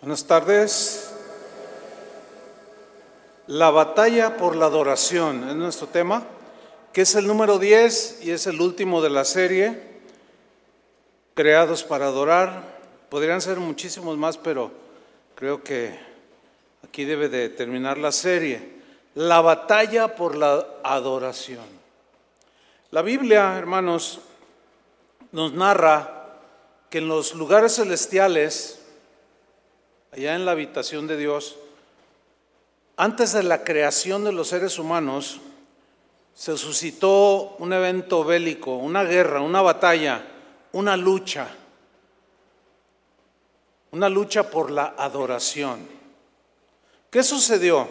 Buenas tardes. La batalla por la adoración es nuestro tema, que es el número 10 y es el último de la serie, Creados para Adorar. Podrían ser muchísimos más, pero creo que aquí debe de terminar la serie. La batalla por la adoración. La Biblia, hermanos, nos narra que en los lugares celestiales, allá en la habitación de Dios, antes de la creación de los seres humanos, se suscitó un evento bélico, una guerra, una batalla, una lucha, una lucha por la adoración. ¿Qué sucedió?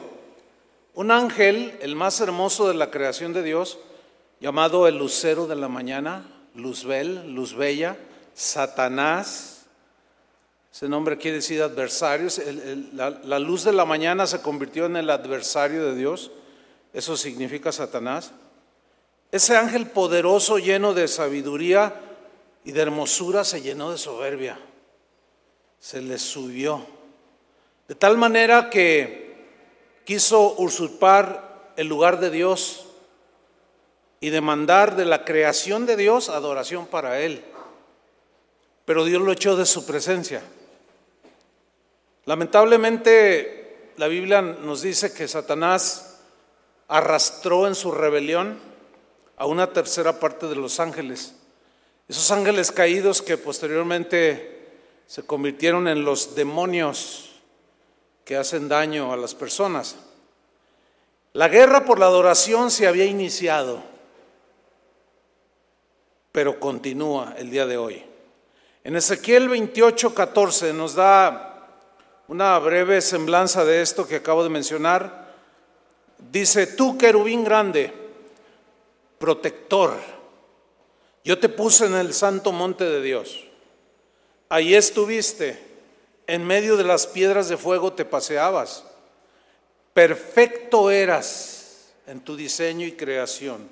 Un ángel, el más hermoso de la creación de Dios, llamado el lucero de la mañana, Luzbel, Luz Bella, Satanás, ese nombre quiere decir adversarios. la, la luz de la mañana se convirtió en el adversario de Dios. Eso significa Satanás. Ese ángel poderoso, lleno de sabiduría y de hermosura, se llenó de soberbia. Se le subió. De tal manera que quiso usurpar el lugar de Dios y demandar de la creación de Dios adoración para él. Pero Dios lo echó de su presencia. Lamentablemente la Biblia nos dice que Satanás arrastró en su rebelión a una tercera parte de los ángeles. Esos ángeles caídos que posteriormente se convirtieron en los demonios que hacen daño a las personas. La guerra por la adoración se había iniciado, pero continúa el día de hoy. En Ezequiel 28, 14 nos da una breve semblanza de esto que acabo de mencionar. Dice, tú querubín grande, protector, yo te puse en el santo monte de Dios. Ahí estuviste, en medio de las piedras de fuego te paseabas. Perfecto eras en tu diseño y creación,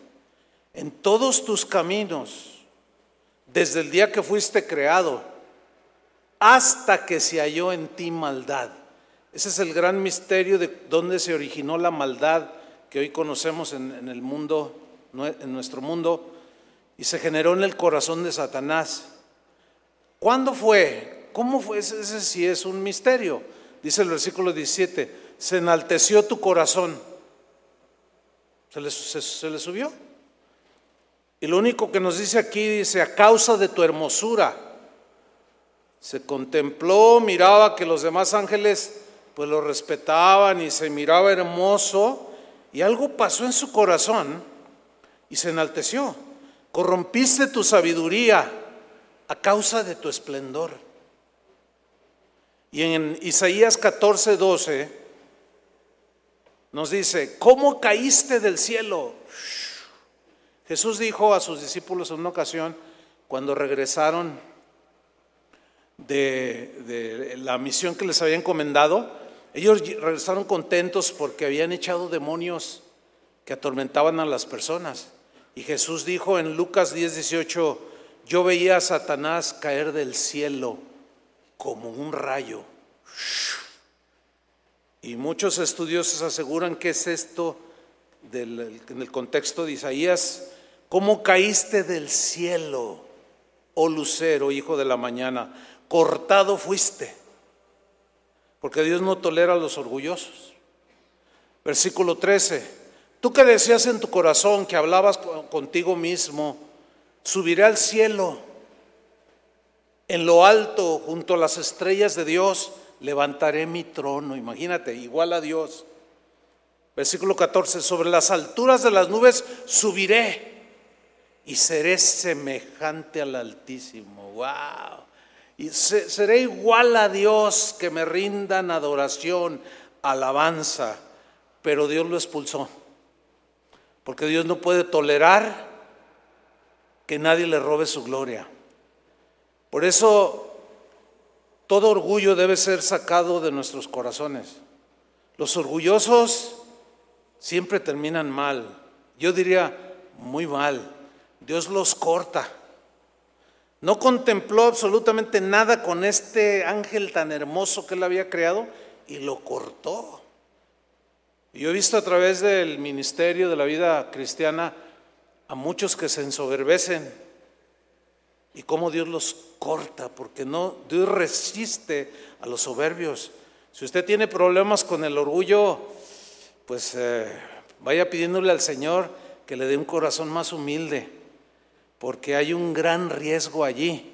en todos tus caminos, desde el día que fuiste creado hasta que se halló en ti maldad. Ese es el gran misterio de dónde se originó la maldad que hoy conocemos en, el mundo, en nuestro mundo, y se generó en el corazón de Satanás. ¿Cuándo fue? ¿Cómo fue? Ese, ese sí es un misterio. Dice el versículo 17, se enalteció tu corazón. Se le, se le subió. Y lo único que nos dice aquí dice, a causa de tu hermosura se contempló, miraba que los demás ángeles pues lo respetaban y se miraba hermoso y algo pasó en su corazón y se enalteció. Corrompiste tu sabiduría a causa de tu esplendor. Y en Isaías 14, 12 nos dice, ¿cómo caíste del cielo? Jesús dijo a sus discípulos en una ocasión, cuando regresaron de, la misión que les había encomendado, ellos regresaron contentos porque habían echado demonios que atormentaban a las personas. Y Jesús dijo en Lucas 10, 18, yo veía a Satanás caer del cielo como un rayo. Y muchos estudiosos aseguran que es esto del, en el contexto de Isaías, ¿cómo caíste del cielo, oh lucero, hijo de la mañana? Cortado fuiste, porque Dios no tolera a los orgullosos. Versículo 13, tú que decías en tu corazón, que hablabas contigo mismo, subiré al cielo, en lo alto, junto a las estrellas de Dios, levantaré mi trono, imagínate, igual a Dios. Versículo 14, sobre las alturas de las nubes subiré y seré semejante al Altísimo. ¡Wow! Y seré igual a Dios que me rindan adoración, alabanza. Pero Dios lo expulsó. Porque Dios no puede tolerar que nadie le robe su gloria. Por eso todo orgullo debe ser sacado de nuestros corazones. Los orgullosos siempre terminan mal. Yo diría muy mal. Dios los corta. No contempló absolutamente nada con este ángel tan hermoso que él había creado y lo cortó. Yo he visto a través del ministerio de la vida cristiana a muchos que se ensoberbecen y cómo Dios los corta, porque no, Dios resiste a los soberbios. Si usted tiene problemas con el orgullo, pues eh, vaya pidiéndole al Señor que le dé un corazón más humilde, porque hay un gran riesgo allí,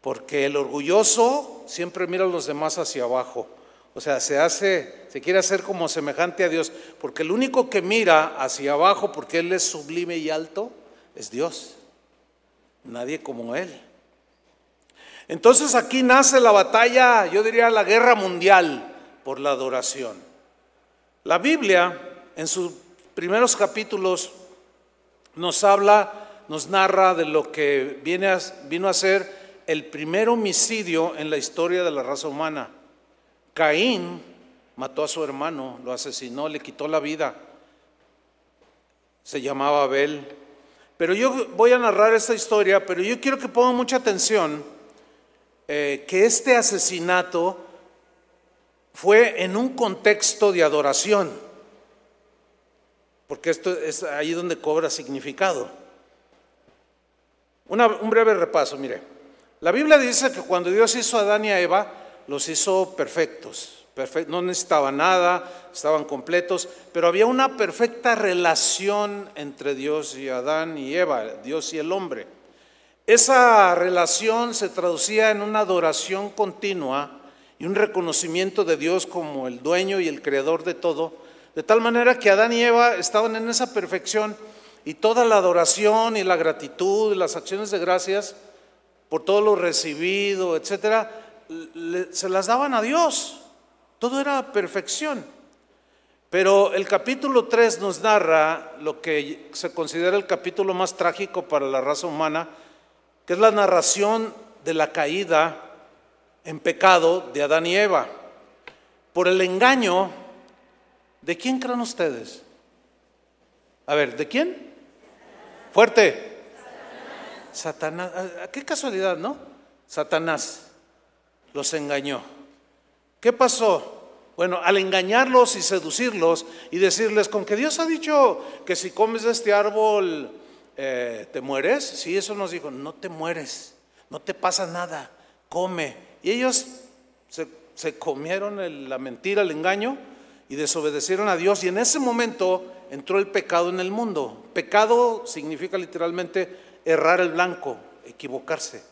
porque el orgulloso siempre mira a los demás hacia abajo. O sea, se hace, se quiere hacer como semejante a Dios, porque el único que mira hacia abajo, porque Él es sublime y alto, es Dios. Nadie como Él. Entonces aquí nace la batalla, yo diría la guerra mundial por la adoración. La Biblia, en sus primeros capítulos, nos habla, nos narra de lo que viene vino a ser el primer homicidio en la historia de la raza humana. Caín mató a su hermano, lo asesinó, le quitó la vida. Se llamaba Abel. Pero yo voy a narrar esta historia, pero yo quiero que pongan mucha atención eh, que este asesinato fue en un contexto de adoración, porque esto es ahí donde cobra significado. Un breve repaso, mire. La Biblia dice que cuando Dios hizo a Adán y a Eva, los hizo perfectos, no necesitaban nada, estaban completos, pero había una perfecta relación entre Dios y Adán y Eva, Dios y el hombre. Esa relación se traducía en una adoración continua y un reconocimiento de Dios como el dueño y el creador de todo, de tal manera que Adán y Eva estaban en esa perfección y toda la adoración y la gratitud las acciones de gracias por todo lo recibido, etcétera, se las daban a Dios. Todo era perfección. Pero el capítulo 3 nos narra lo que se considera el capítulo más trágico para la raza humana, que es la narración de la caída en pecado de Adán y Eva. Por el engaño, ¿de quién creen ustedes? A ver, ¿de quién? Fuerte. Satanás. Satanás. Qué casualidad, ¿no? Satanás los engañó. ¿Qué pasó? Bueno, al engañarlos y seducirlos y decirles, con que Dios ha dicho que si comes de este árbol eh, te mueres, sí, eso nos dijo, no te mueres, no te pasa nada, come. Y ellos se, comieron la mentira, el engaño y desobedecieron a Dios y en ese momento entró el pecado en el mundo. Pecado significa literalmente errar el blanco, equivocarse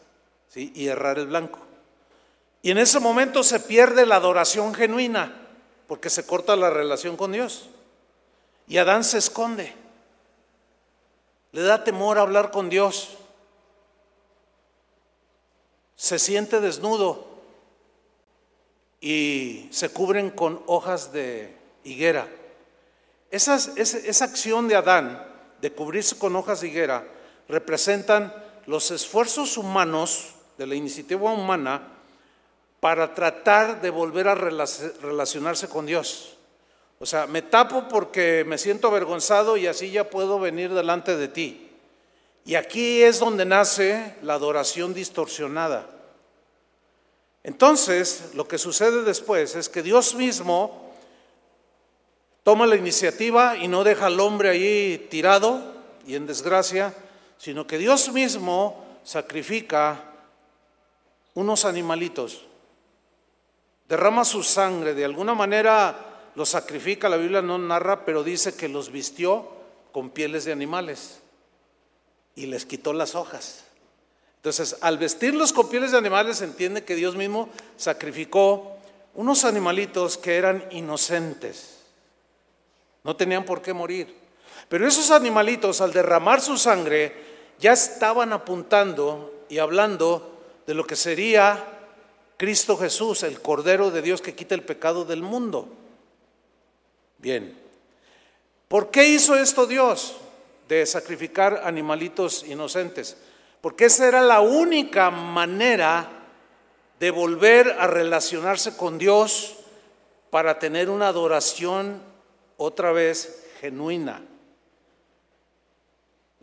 ¿sí? y errar el blanco. Y en ese momento se pierde la adoración genuina, porque se corta la relación con Dios. Y Adán se esconde. Le da temor hablar con Dios. Se siente desnudo y se cubren con hojas de higuera. Esa, esa acción de Adán de cubrirse con hojas de higuera representan los esfuerzos humanos de la iniciativa humana para tratar de volver a relacionarse con Dios. O sea, me tapo porque me siento avergonzado y así ya puedo venir delante de ti. Y aquí es donde nace la adoración distorsionada. Entonces, lo que sucede después es que Dios mismo toma la iniciativa y no deja al hombre ahí tirado y en desgracia, sino que Dios mismo sacrifica unos animalitos derrama su sangre, de alguna manera lo sacrifica, la Biblia no narra, pero dice que los vistió con pieles de animales y les quitó las hojas. Entonces, al vestirlos con pieles de animales, se entiende que Dios mismo sacrificó unos animalitos que eran inocentes, no tenían por qué morir. Pero esos animalitos, al derramar su sangre, ya estaban apuntando y hablando de lo que sería Cristo Jesús, el Cordero de Dios que quita el pecado del mundo. Bien, ¿por qué hizo esto Dios de sacrificar animalitos inocentes? Porque esa era la única manera de volver a relacionarse con Dios para tener una adoración otra vez genuina.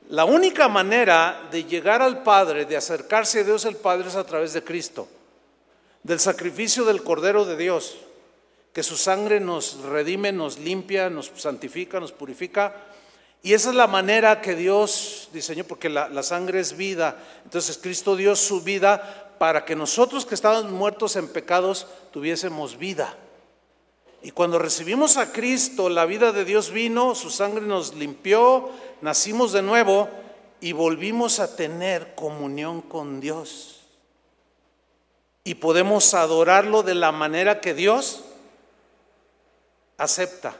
La única manera de llegar al Padre, de acercarse a Dios el Padre es a través de Cristo, del sacrificio del Cordero de Dios, que su sangre nos redime, nos limpia, nos santifica, nos purifica. Y esa es la manera que Dios diseñó, porque la, la sangre es vida. Entonces Cristo dio su vida para que nosotros que estábamos muertos en pecados tuviésemos vida. Y cuando recibimos a Cristo, la vida de Dios vino, su sangre nos limpió, nacimos de nuevo y volvimos a tener comunión con Dios. Y podemos adorarlo de la manera que Dios acepta,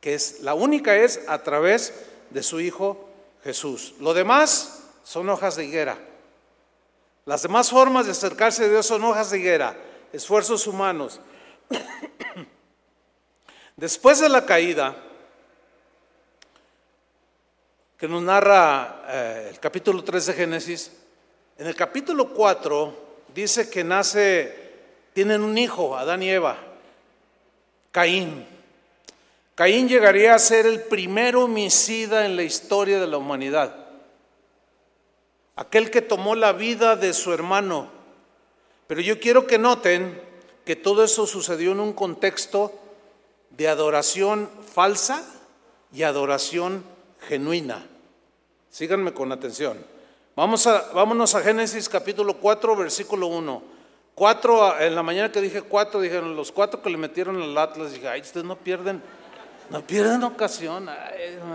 que es la única es a través de su Hijo Jesús. Lo demás son hojas de higuera. Las demás formas de acercarse a Dios son hojas de higuera, esfuerzos humanos. Después de la caída, que nos narra eh, el capítulo 3 de Génesis, en el capítulo 4 dice que nace, tienen un hijo, Adán y Eva, Caín. Caín llegaría a ser el primer homicida en la historia de la humanidad. Aquel que tomó la vida de su hermano. Pero yo quiero que noten que todo eso sucedió en un contexto de adoración falsa y adoración genuina. Síganme con atención. Vamos a, vámonos a Génesis capítulo 4, versículo 1. Cuatro, en la mañana que dije cuatro, dijeron los cuatro que le metieron al Atlas, dije, ay, ustedes no pierden, no pierden ocasión.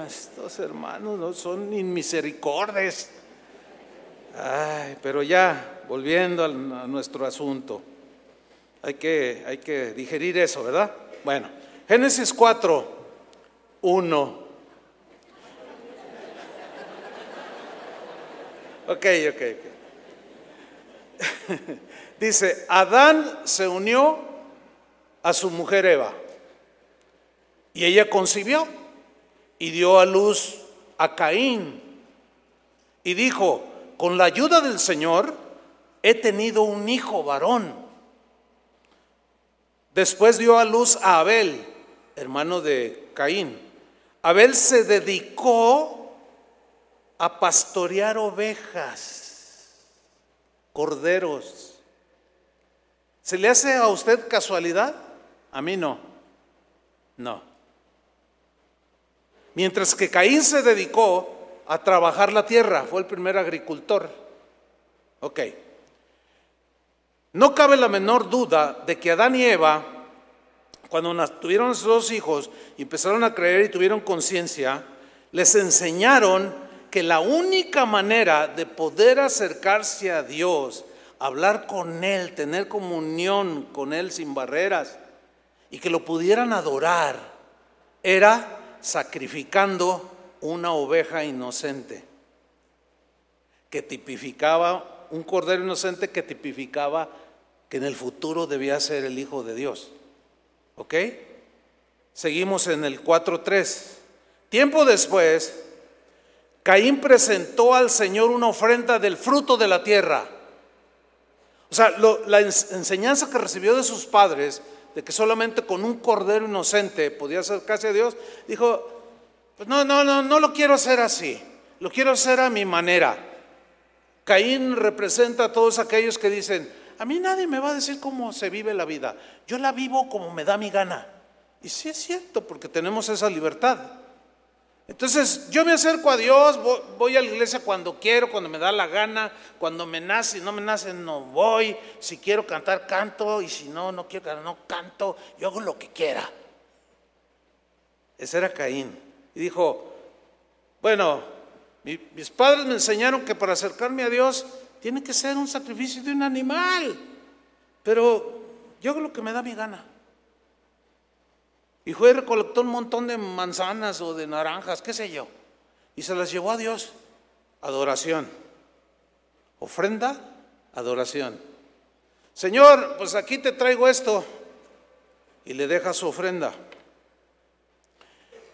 Estos hermanos no son inmisericordes. Ay, pero ya, volviendo a nuestro asunto, hay que, hay que digerir eso, ¿verdad? Bueno. Génesis 4, 1. Ok, ok, ok. Dice, Adán se unió a su mujer Eva y ella concibió y dio a luz a Caín y dijo, con la ayuda del Señor he tenido un hijo varón. Después dio a luz a Abel hermano de Caín. Abel se dedicó a pastorear ovejas, corderos. ¿Se le hace a usted casualidad? A mí no. No. Mientras que Caín se dedicó a trabajar la tierra, fue el primer agricultor. Ok. No cabe la menor duda de que Adán y Eva cuando tuvieron sus dos hijos y empezaron a creer y tuvieron conciencia, les enseñaron que la única manera de poder acercarse a Dios, hablar con Él, tener comunión con Él sin barreras y que lo pudieran adorar, era sacrificando una oveja inocente, que tipificaba, un cordero inocente que tipificaba que en el futuro debía ser el Hijo de Dios. ¿Ok? Seguimos en el 4.3. Tiempo después, Caín presentó al Señor una ofrenda del fruto de la tierra. O sea, la enseñanza que recibió de sus padres, de que solamente con un cordero inocente podía acercarse a Dios, dijo, pues no, no, no, no lo quiero hacer así, lo quiero hacer a mi manera. Caín representa a todos aquellos que dicen, a mí nadie me va a decir cómo se vive la vida. Yo la vivo como me da mi gana. Y sí es cierto, porque tenemos esa libertad. Entonces yo me acerco a Dios, voy a la iglesia cuando quiero, cuando me da la gana, cuando me nace, no me nace, no voy. Si quiero cantar, canto, y si no, no quiero cantar, no canto. Yo hago lo que quiera. Ese era Caín. Y dijo, bueno, mis padres me enseñaron que para acercarme a Dios tiene que ser un sacrificio de un animal. Pero yo hago lo que me da mi gana. Y fue y recolectó un montón de manzanas o de naranjas, qué sé yo. Y se las llevó a Dios. Adoración. Ofrenda, adoración. Señor, pues aquí te traigo esto. Y le deja su ofrenda.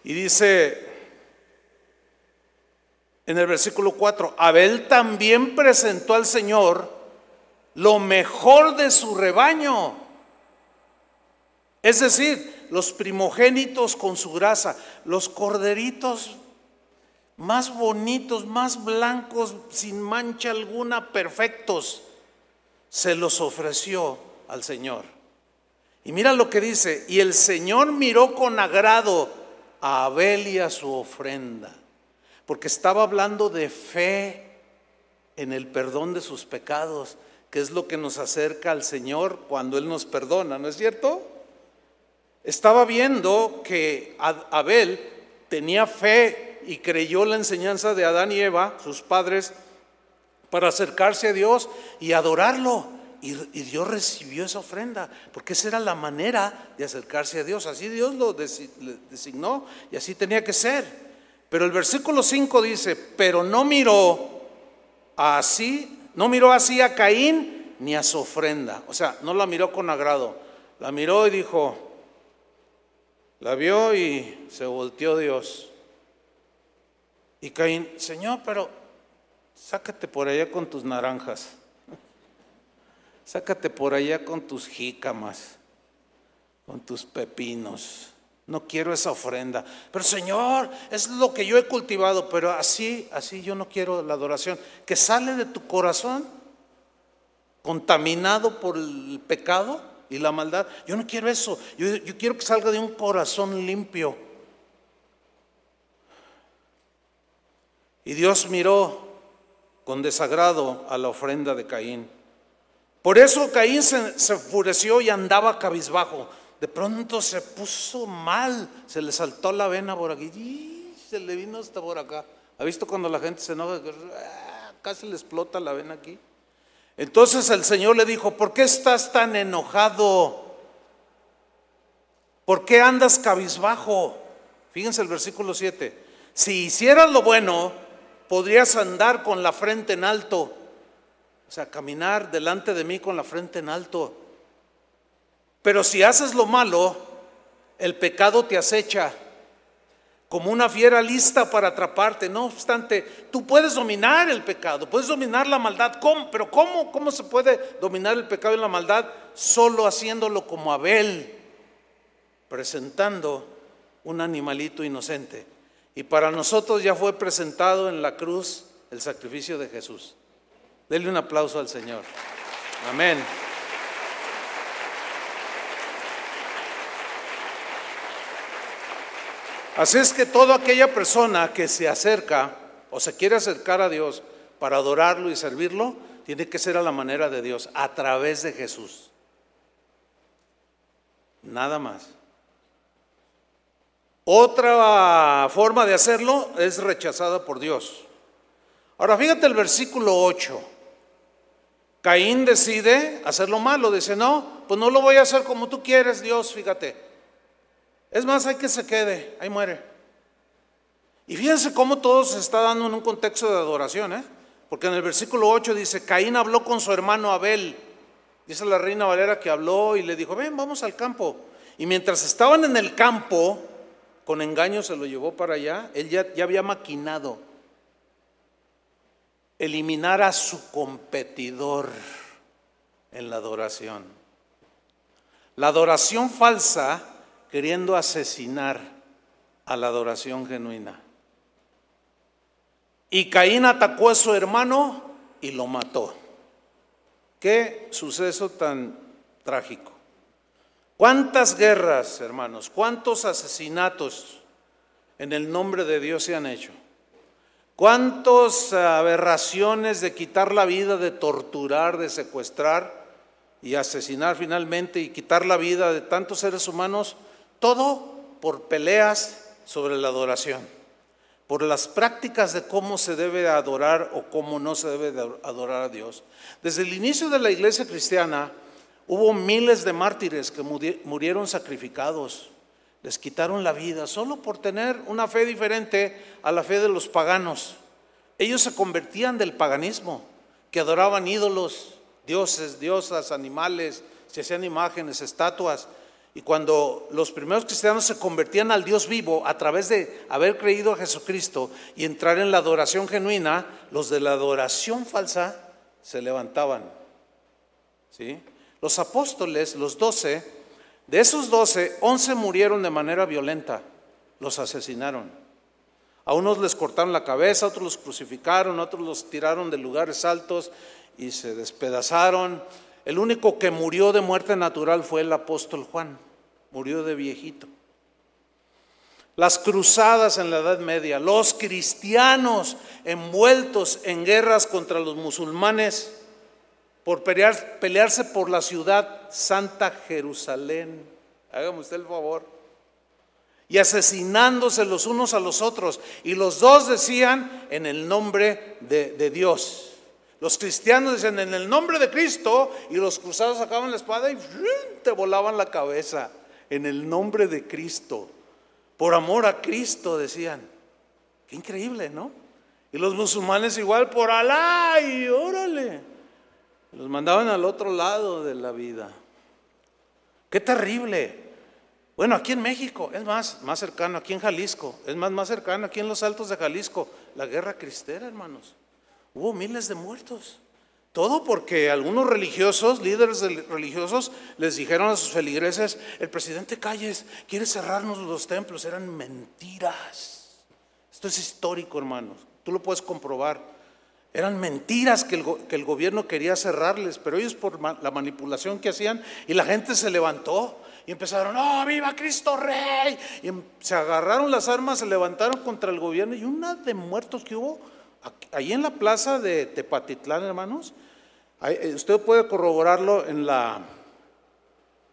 Y dice, en el versículo 4, Abel también presentó al Señor lo mejor de su rebaño. Es decir, los primogénitos con su grasa, los corderitos más bonitos, más blancos, sin mancha alguna, perfectos, se los ofreció al Señor. Y mira lo que dice, y el Señor miró con agrado a Abel y a su ofrenda, porque estaba hablando de fe en el perdón de sus pecados, que es lo que nos acerca al Señor cuando Él nos perdona, ¿no es cierto? Estaba viendo que Abel tenía fe y creyó la enseñanza de Adán y Eva, sus padres, para acercarse a Dios y adorarlo. Y, Dios recibió esa ofrenda, porque esa era la manera de acercarse a Dios. Así Dios lo designó y así tenía que ser. Pero el versículo 5 dice, pero no miró así, no miró así a Caín ni a su ofrenda. O sea, no la miró con agrado. La miró y dijo, la vio y se volteó Dios. Y Caín, Señor, pero sácate por allá con tus naranjas. Sácate por allá con tus jícamas, con tus pepinos. No quiero esa ofrenda. Pero Señor, es lo que yo he cultivado, pero así, así yo no quiero la adoración. Que sale de tu corazón, contaminado por el pecado y la maldad. Yo no quiero eso. Yo, yo quiero que salga de un corazón limpio. Y Dios miró con desagrado a la ofrenda de Caín. Por eso Caín se, enfureció y andaba cabizbajo. De pronto se puso mal, se le saltó la vena por aquí, y se le vino hasta por acá. ¿Ha visto cuando la gente se enoja? Ah, casi le explota la vena aquí. Entonces el Señor le dijo, ¿por qué estás tan enojado? ¿Por qué andas cabizbajo? Fíjense el versículo 7. Si hicieras lo bueno, podrías andar con la frente en alto o sea, caminar delante de mí con la frente en alto. Pero si haces lo malo, el pecado te acecha como una fiera lista para atraparte. No obstante, tú puedes dominar el pecado, puedes dominar la maldad. Pero ¿cómo, ¿cómo se puede dominar el pecado y la maldad? Solo haciéndolo como Abel, presentando un animalito inocente. Y para nosotros ya fue presentado en la cruz el sacrificio de Jesús. Denle un aplauso al Señor. Amén. Así es que toda aquella persona que se acerca o se quiere acercar a Dios para adorarlo y servirlo, tiene que ser a la manera de Dios, a través de Jesús. Nada más. Otra forma de hacerlo es rechazada por Dios. Ahora fíjate el versículo 8. Caín decide hacer lo malo, dice, no, pues no lo voy a hacer como tú quieres, Dios, fíjate. Es más, hay que se quede, ahí muere. Y fíjense cómo todo se está dando en un contexto de adoración, ¿eh? Porque en el versículo 8 dice, Caín habló con su hermano Abel. Dice la reina Valera que habló y le dijo, ven, vamos al campo. Y mientras estaban en el campo, con engaño se lo llevó para allá, él ya, ya había maquinado eliminar a su competidor en la adoración. La adoración falsa queriendo asesinar a la adoración genuina. Y Caín atacó a su hermano y lo mató. Qué suceso tan trágico. ¿Cuántas guerras, hermanos? ¿Cuántos asesinatos en el nombre de Dios se han hecho? ¿Cuántas aberraciones de quitar la vida, de torturar, de secuestrar y asesinar finalmente y quitar la vida de tantos seres humanos? Todo por peleas sobre la adoración, por las prácticas de cómo se debe adorar o cómo no se debe adorar a Dios. Desde el inicio de la iglesia cristiana hubo miles de mártires que murieron sacrificados les quitaron la vida solo por tener una fe diferente a la fe de los paganos. Ellos se convertían del paganismo, que adoraban ídolos, dioses, diosas, animales, se hacían imágenes, estatuas. Y cuando los primeros cristianos se convertían al Dios vivo a través de haber creído a Jesucristo y entrar en la adoración genuina, los de la adoración falsa se levantaban. ¿Sí? Los apóstoles, los doce, de esos doce, once murieron de manera violenta, los asesinaron. A unos les cortaron la cabeza, a otros los crucificaron, a otros los tiraron de lugares altos y se despedazaron. El único que murió de muerte natural fue el apóstol Juan, murió de viejito. Las cruzadas en la Edad Media, los cristianos envueltos en guerras contra los musulmanes por pelearse por la ciudad Santa Jerusalén. Hágame usted el favor. Y asesinándose los unos a los otros. Y los dos decían en el nombre de, de Dios. Los cristianos decían en el nombre de Cristo y los cruzados sacaban la espada y te volaban la cabeza. En el nombre de Cristo. Por amor a Cristo decían. Qué increíble, ¿no? Y los musulmanes igual por Alá y órale. Los mandaban al otro lado de la vida. Qué terrible. Bueno, aquí en México, es más, más cercano, aquí en Jalisco, es más, más cercano, aquí en los altos de Jalisco, la guerra cristera, hermanos. Hubo miles de muertos. Todo porque algunos religiosos, líderes religiosos, les dijeron a sus feligreses, el presidente Calles quiere cerrarnos los templos. Eran mentiras. Esto es histórico, hermanos. Tú lo puedes comprobar. Eran mentiras que el, gobierno quería cerrarles, pero ellos por la manipulación que hacían y la gente se levantó y empezaron, ¡oh, viva Cristo Rey! Y em, se agarraron las armas, se levantaron contra el gobierno y una de muertos que hubo Ahí en la plaza de Tepatitlán, hermanos, eh, usted puede corroborarlo en, la,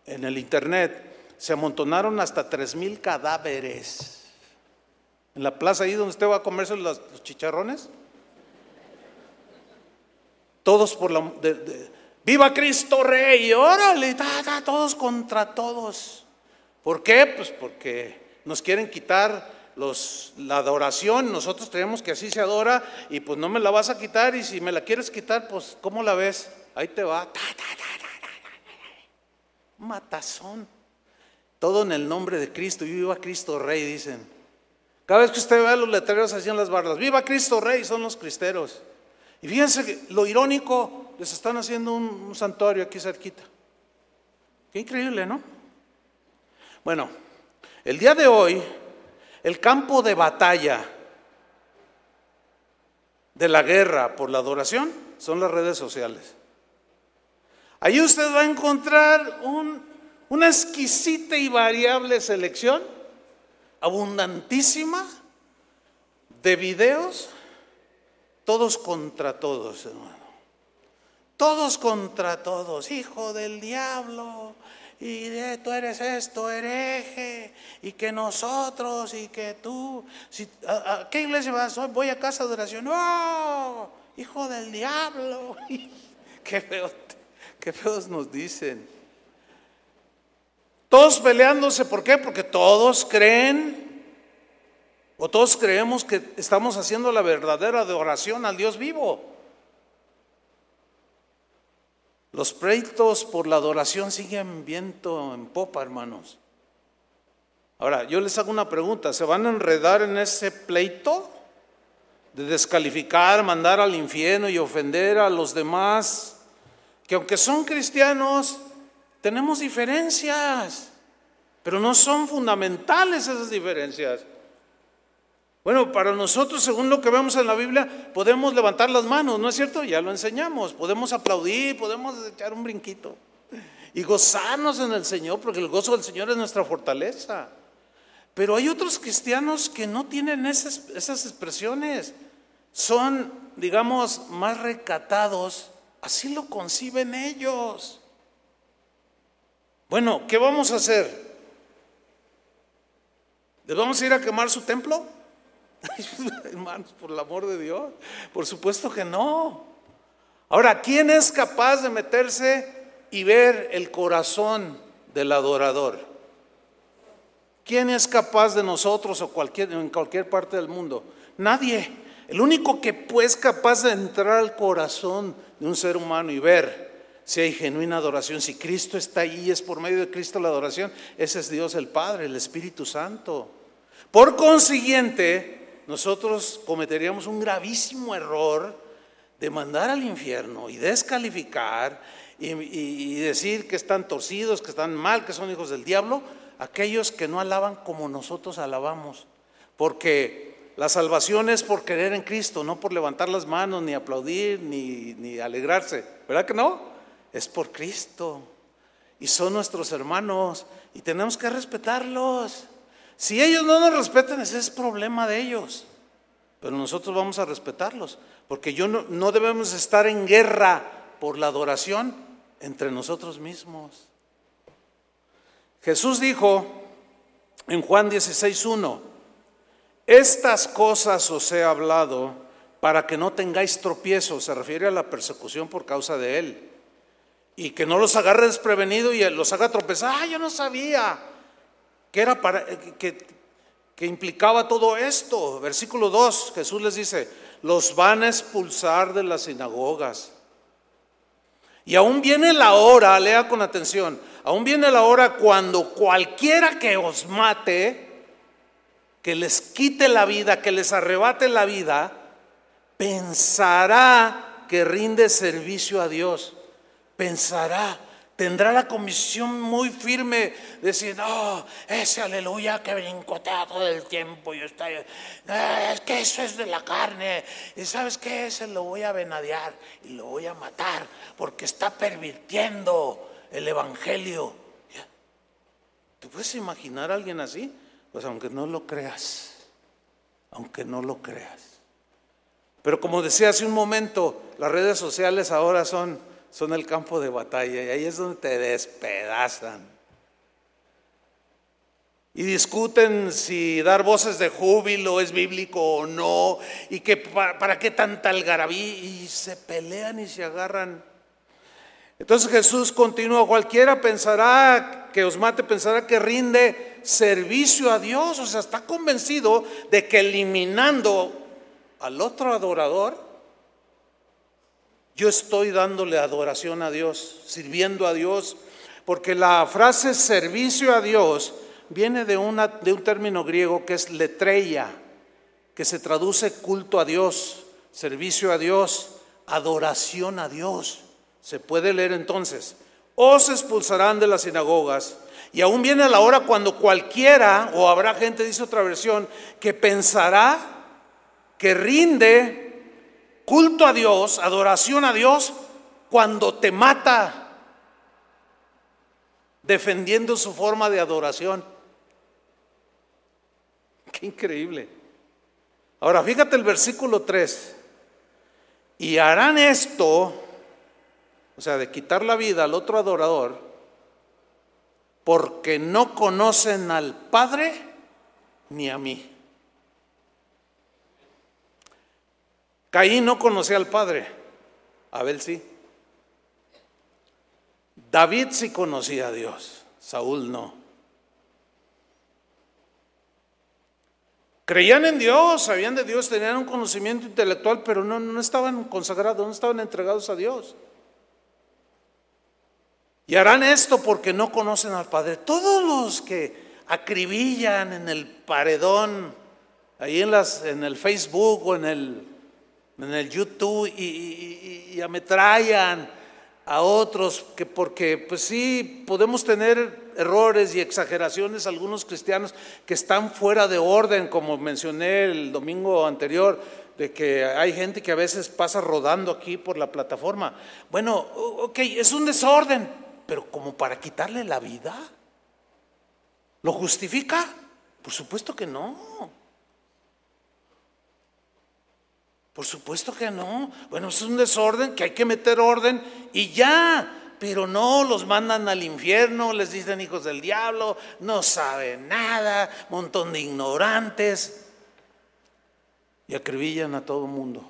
en el internet, se amontonaron hasta tres mil cadáveres. En la plaza ahí donde usted va a comerse los, chicharrones. Todos por la... ¡Viva Cristo Rey! ¡Órale! todos contra todos. ¿Por qué? Pues porque nos quieren quitar la adoración, nosotros creemos que así se adora y pues no me la vas a quitar y si me la quieres quitar, pues ¿cómo la ves? Ahí te va. Matazón. Todo en el nombre de Cristo. Y viva Cristo Rey, dicen. Cada vez que usted ve los letreros así en las barras, viva Cristo Rey, son los cristeros. Y fíjense lo irónico, les están haciendo un santuario aquí cerquita. Qué increíble, ¿no? Bueno, el día de hoy el campo de batalla de la guerra por la adoración son las redes sociales. Ahí usted va a encontrar una exquisita y variable selección, abundantísima, de videos, todos contra todos, hermano. Todos contra todos, hijo del diablo, y tú eres esto, hereje, y que nosotros, y que tú, ¿a, qué iglesia vas hoy? Voy a casa de oración, ¡oh! Hijo del diablo, qué feo, qué feos nos dicen. Todos peleándose, ¿por qué? Porque todos creen, o todos creemos que estamos haciendo la verdadera adoración al Dios vivo. Los pleitos por la adoración siguen viento en popa, hermanos. Ahora, yo les hago una pregunta, ¿se van a enredar en ese pleito de descalificar, mandar al infierno y ofender a los demás? Que aunque son cristianos, tenemos diferencias, pero no son fundamentales esas diferencias. Bueno, para nosotros, según lo que vemos en la Biblia, podemos levantar las manos, ¿no es cierto? Ya lo enseñamos. Podemos aplaudir, podemos echar un brinquito y gozarnos en el Señor, porque el gozo del Señor es nuestra fortaleza. Pero hay otros cristianos que no tienen esas, expresiones. Son, digamos, más recatados. Así lo conciben ellos. Bueno, ¿qué vamos a hacer? ¿Les vamos a ir a quemar su templo? Hermanos, por el amor de Dios, por supuesto que no. Ahora, ¿quién es capaz de meterse y ver el corazón del adorador? ¿Quién es capaz de nosotros o en cualquier parte del mundo? Nadie. El único que es capaz de entrar al corazón de un ser humano y ver si hay genuina adoración, si Cristo está ahí, es por medio de Cristo la adoración, ese es Dios el Padre, el Espíritu Santo. Por consiguiente, nosotros cometeríamos un gravísimo error de mandar al infierno y descalificar y, decir que están torcidos, que están mal, que son hijos del diablo, aquellos que no alaban como nosotros alabamos. Porque la salvación es por creer en Cristo, no por levantar las manos, ni aplaudir, ni, ni alegrarse. ¿Verdad que no? Es por Cristo. Y son nuestros hermanos y tenemos que respetarlos. Si ellos no nos respetan, ese es problema de ellos. Pero nosotros vamos a respetarlos, porque yo no, no debemos estar en guerra por la adoración entre nosotros mismos. Jesús dijo en Juan 16:1, estas cosas os he hablado para que no tengáis tropiezo, se refiere a la persecución por causa de él, y que no los agarre desprevenido y los haga tropezar. Ah, yo no sabía que era para que, que implicaba todo esto. Versículo 2, Jesús les dice, los van a expulsar de las sinagogas. Y aún viene la hora, lea con atención, aún viene la hora cuando cualquiera que os mate, que les quite la vida, que les arrebate la vida, pensará que rinde servicio a Dios. Pensará, tendrá la comisión muy firme de decir, no, ese aleluya que brincotea todo el tiempo y está, es que eso es de la carne, y sabes qué, ese lo voy a venadear y lo voy a matar porque está pervirtiendo el evangelio. ¿Te puedes imaginar a alguien así? Pues aunque no lo creas, aunque no lo creas. Pero como decía hace un momento, las redes sociales ahora son son el campo de batalla y ahí es donde te despedazan. Y discuten si dar voces de júbilo es bíblico o no, y que para, qué tanta algarabía, y se pelean y se agarran. Entonces Jesús continúa, cualquiera pensará que os mate, pensará que rinde servicio a Dios, o sea, está convencido de que eliminando al otro adorador, yo estoy dándole adoración a Dios, sirviendo a Dios, porque la frase servicio a Dios viene de, un término griego que es letreia, que se traduce culto a Dios, servicio a Dios, adoración a Dios. Se puede leer entonces, os expulsarán de las sinagogas. Y aún viene la hora cuando cualquiera, o habrá gente, dice otra versión, que pensará que rinde culto a Dios, adoración a Dios, cuando te mata defendiendo su forma de adoración. Qué increíble. Ahora fíjate el versículo 3. Y harán esto, o sea, de quitar la vida al otro adorador, porque no conocen al Padre ni a mí. Caín no conocía al padre, Abel sí. David sí conocía a Dios, Saúl no. Creían en Dios, sabían de Dios, tenían un conocimiento intelectual, pero no, no estaban consagrados, no estaban entregados a Dios. Y harán esto porque no conocen al Padre. Todos los que acribillan en el paredón, ahí en, las, en el Facebook o en el en el YouTube y, ametrallan a otros, que porque pues sí, podemos tener errores y exageraciones algunos cristianos que están fuera de orden, como mencioné el domingo anterior, de que hay gente que a veces pasa rodando aquí por la plataforma. Bueno, ok, es un desorden, pero como para quitarle la vida. ¿Lo justifica? Por supuesto que no. Por supuesto que no. Bueno, es un desorden que hay que meter orden y ya. Pero no, los mandan al infierno, les dicen hijos del diablo, no saben nada, montón de ignorantes. Y acribillan a todo mundo.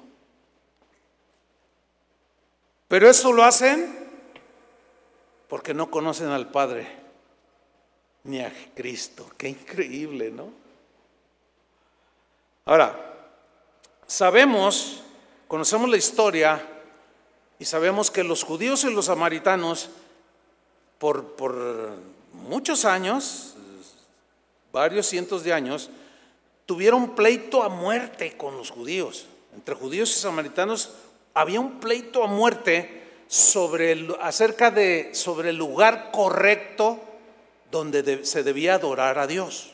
Pero eso lo hacen porque no conocen al Padre ni a Cristo. Qué increíble, ¿no? Ahora, sabemos, conocemos la historia y sabemos que los judíos y los samaritanos por, por muchos años, varios cientos de años, tuvieron pleito a muerte con los judíos. Entre judíos y samaritanos había un pleito a muerte sobre el, acerca de sobre el lugar correcto donde se debía adorar a Dios.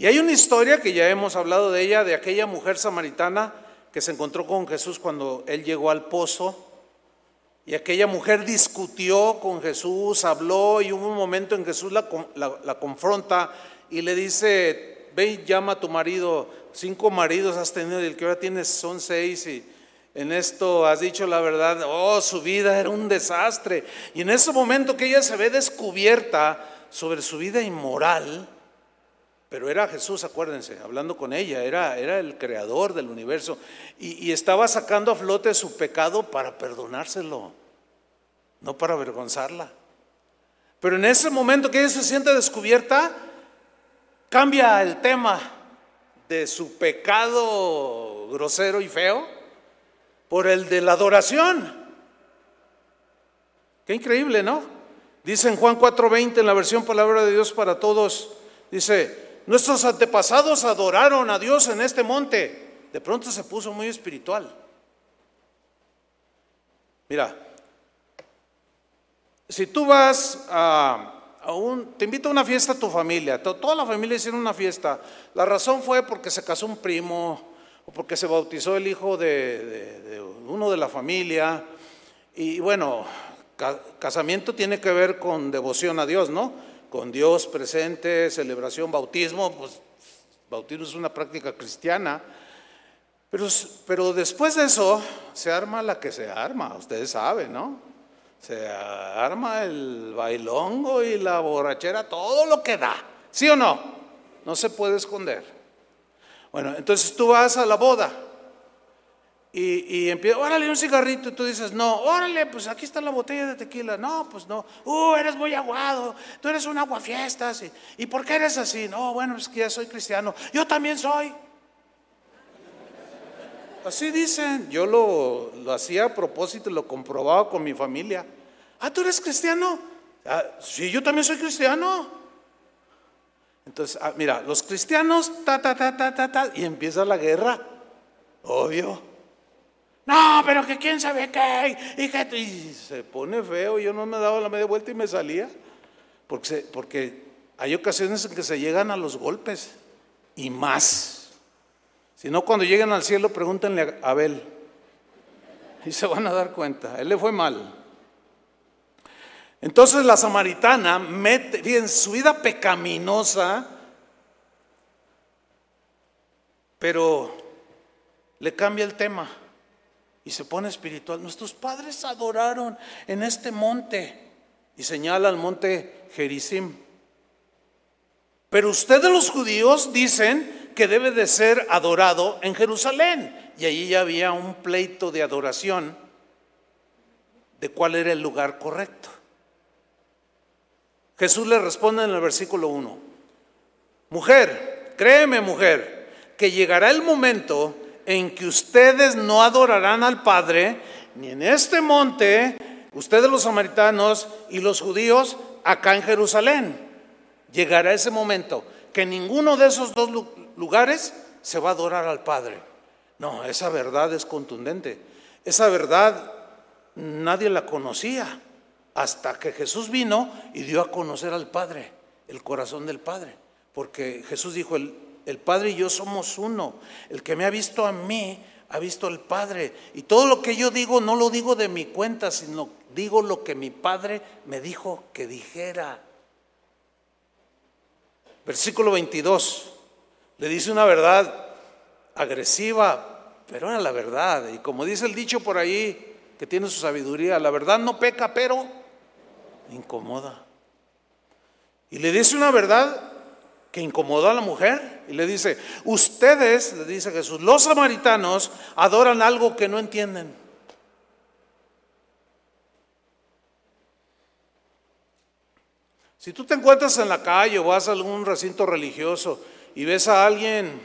Y hay una historia que ya hemos hablado de ella, de aquella mujer samaritana que se encontró con Jesús cuando él llegó al pozo. Y aquella mujer discutió con Jesús, habló y hubo un momento en que Jesús la, confronta y le dice, ve y llama a tu marido, cinco maridos has tenido y el que ahora tienes son seis y en esto has dicho la verdad, oh, su vida era un desastre. Y en ese momento que ella se ve descubierta sobre su vida inmoral, pero era Jesús, acuérdense, hablando con ella, era, era el creador del universo y, y estaba sacando a flote su pecado para perdonárselo, no para avergonzarla. Pero en ese momento que ella se siente descubierta, cambia el tema de su pecado grosero y feo por el de la adoración. Qué increíble, ¿no? Dice en Juan 4:20 en la versión Palabra de Dios para todos, dice, nuestros antepasados adoraron a Dios en este monte. De pronto se puso muy espiritual. Mira, si tú vas a, un, te invita a una fiesta a tu familia, toda la familia hicieron una fiesta. La razón fue porque se casó un primo o porque se bautizó el hijo de, de uno de la familia. Y bueno, casamiento tiene que ver con devoción a Dios, ¿no? Con Dios presente, celebración, bautismo, pues bautismo es una práctica cristiana. Pero, pero después de eso se arma la que se arma, ustedes saben, ¿no? Se arma el bailongo y la borrachera, todo lo que da, ¿sí o no? No se puede esconder. Bueno, entonces tú vas a la boda y, y empieza, órale un cigarrito, y tú dices, no, órale, pues aquí está la botella de tequila. No, pues no, uh, eres muy aguado, tú eres un aguafiestas. ¿Y, ¿Y por qué eres así? No, bueno, es que ya soy cristiano. Yo también soy. Así dicen, yo lo, lo hacía a propósito, lo comprobaba con mi familia. Ah, ¿tú eres cristiano? Ah, sí, yo también soy cristiano. Entonces, ah, mira, los cristianos, ta, ta, ta, ta, ta, ta, y empieza la guerra, obvio. No, pero que quién sabe qué. Y, que, se pone feo. Yo no me daba la media vuelta y me salía. Porque, porque hay ocasiones en que se llegan a los golpes. Y más. Si no, cuando lleguen al cielo, pregúntenle a Abel. Y se van a dar cuenta. Él le fue mal. Entonces la samaritana mete, en su vida pecaminosa, pero le cambia el tema y se pone espiritual. Nuestros padres adoraron en este monte y señala al monte Gerizim. Pero ustedes los judíos dicen que debe de ser adorado en Jerusalén. Y allí ya había un pleito de adoración de cuál era el lugar correcto. Jesús le responde en el versículo 1, mujer, créeme mujer, que llegará el momento en que ustedes no adorarán al Padre, ni en este monte, ustedes los samaritanos y los judíos, acá en Jerusalén. Llegará ese momento que ninguno de esos dos lugares se va a adorar al Padre. No, esa verdad es contundente. Esa verdad nadie la conocía hasta que Jesús vino y dio a conocer al Padre, el corazón del Padre. Porque Jesús dijo, el, el Padre y yo somos uno. El que me ha visto a mí, ha visto al Padre. Y todo lo que yo digo, no lo digo de mi cuenta, sino digo lo que mi Padre me dijo que dijera. Versículo 22. Le dice una verdad agresiva, pero era la verdad. Y como dice el dicho por ahí, que tiene su sabiduría, la verdad no peca, pero incomoda. Y le dice una verdad que incomodó a la mujer y le dice, ustedes, le dice Jesús, los samaritanos adoran algo que no entienden. Si tú te encuentras en la calle o vas a algún recinto religioso y ves a alguien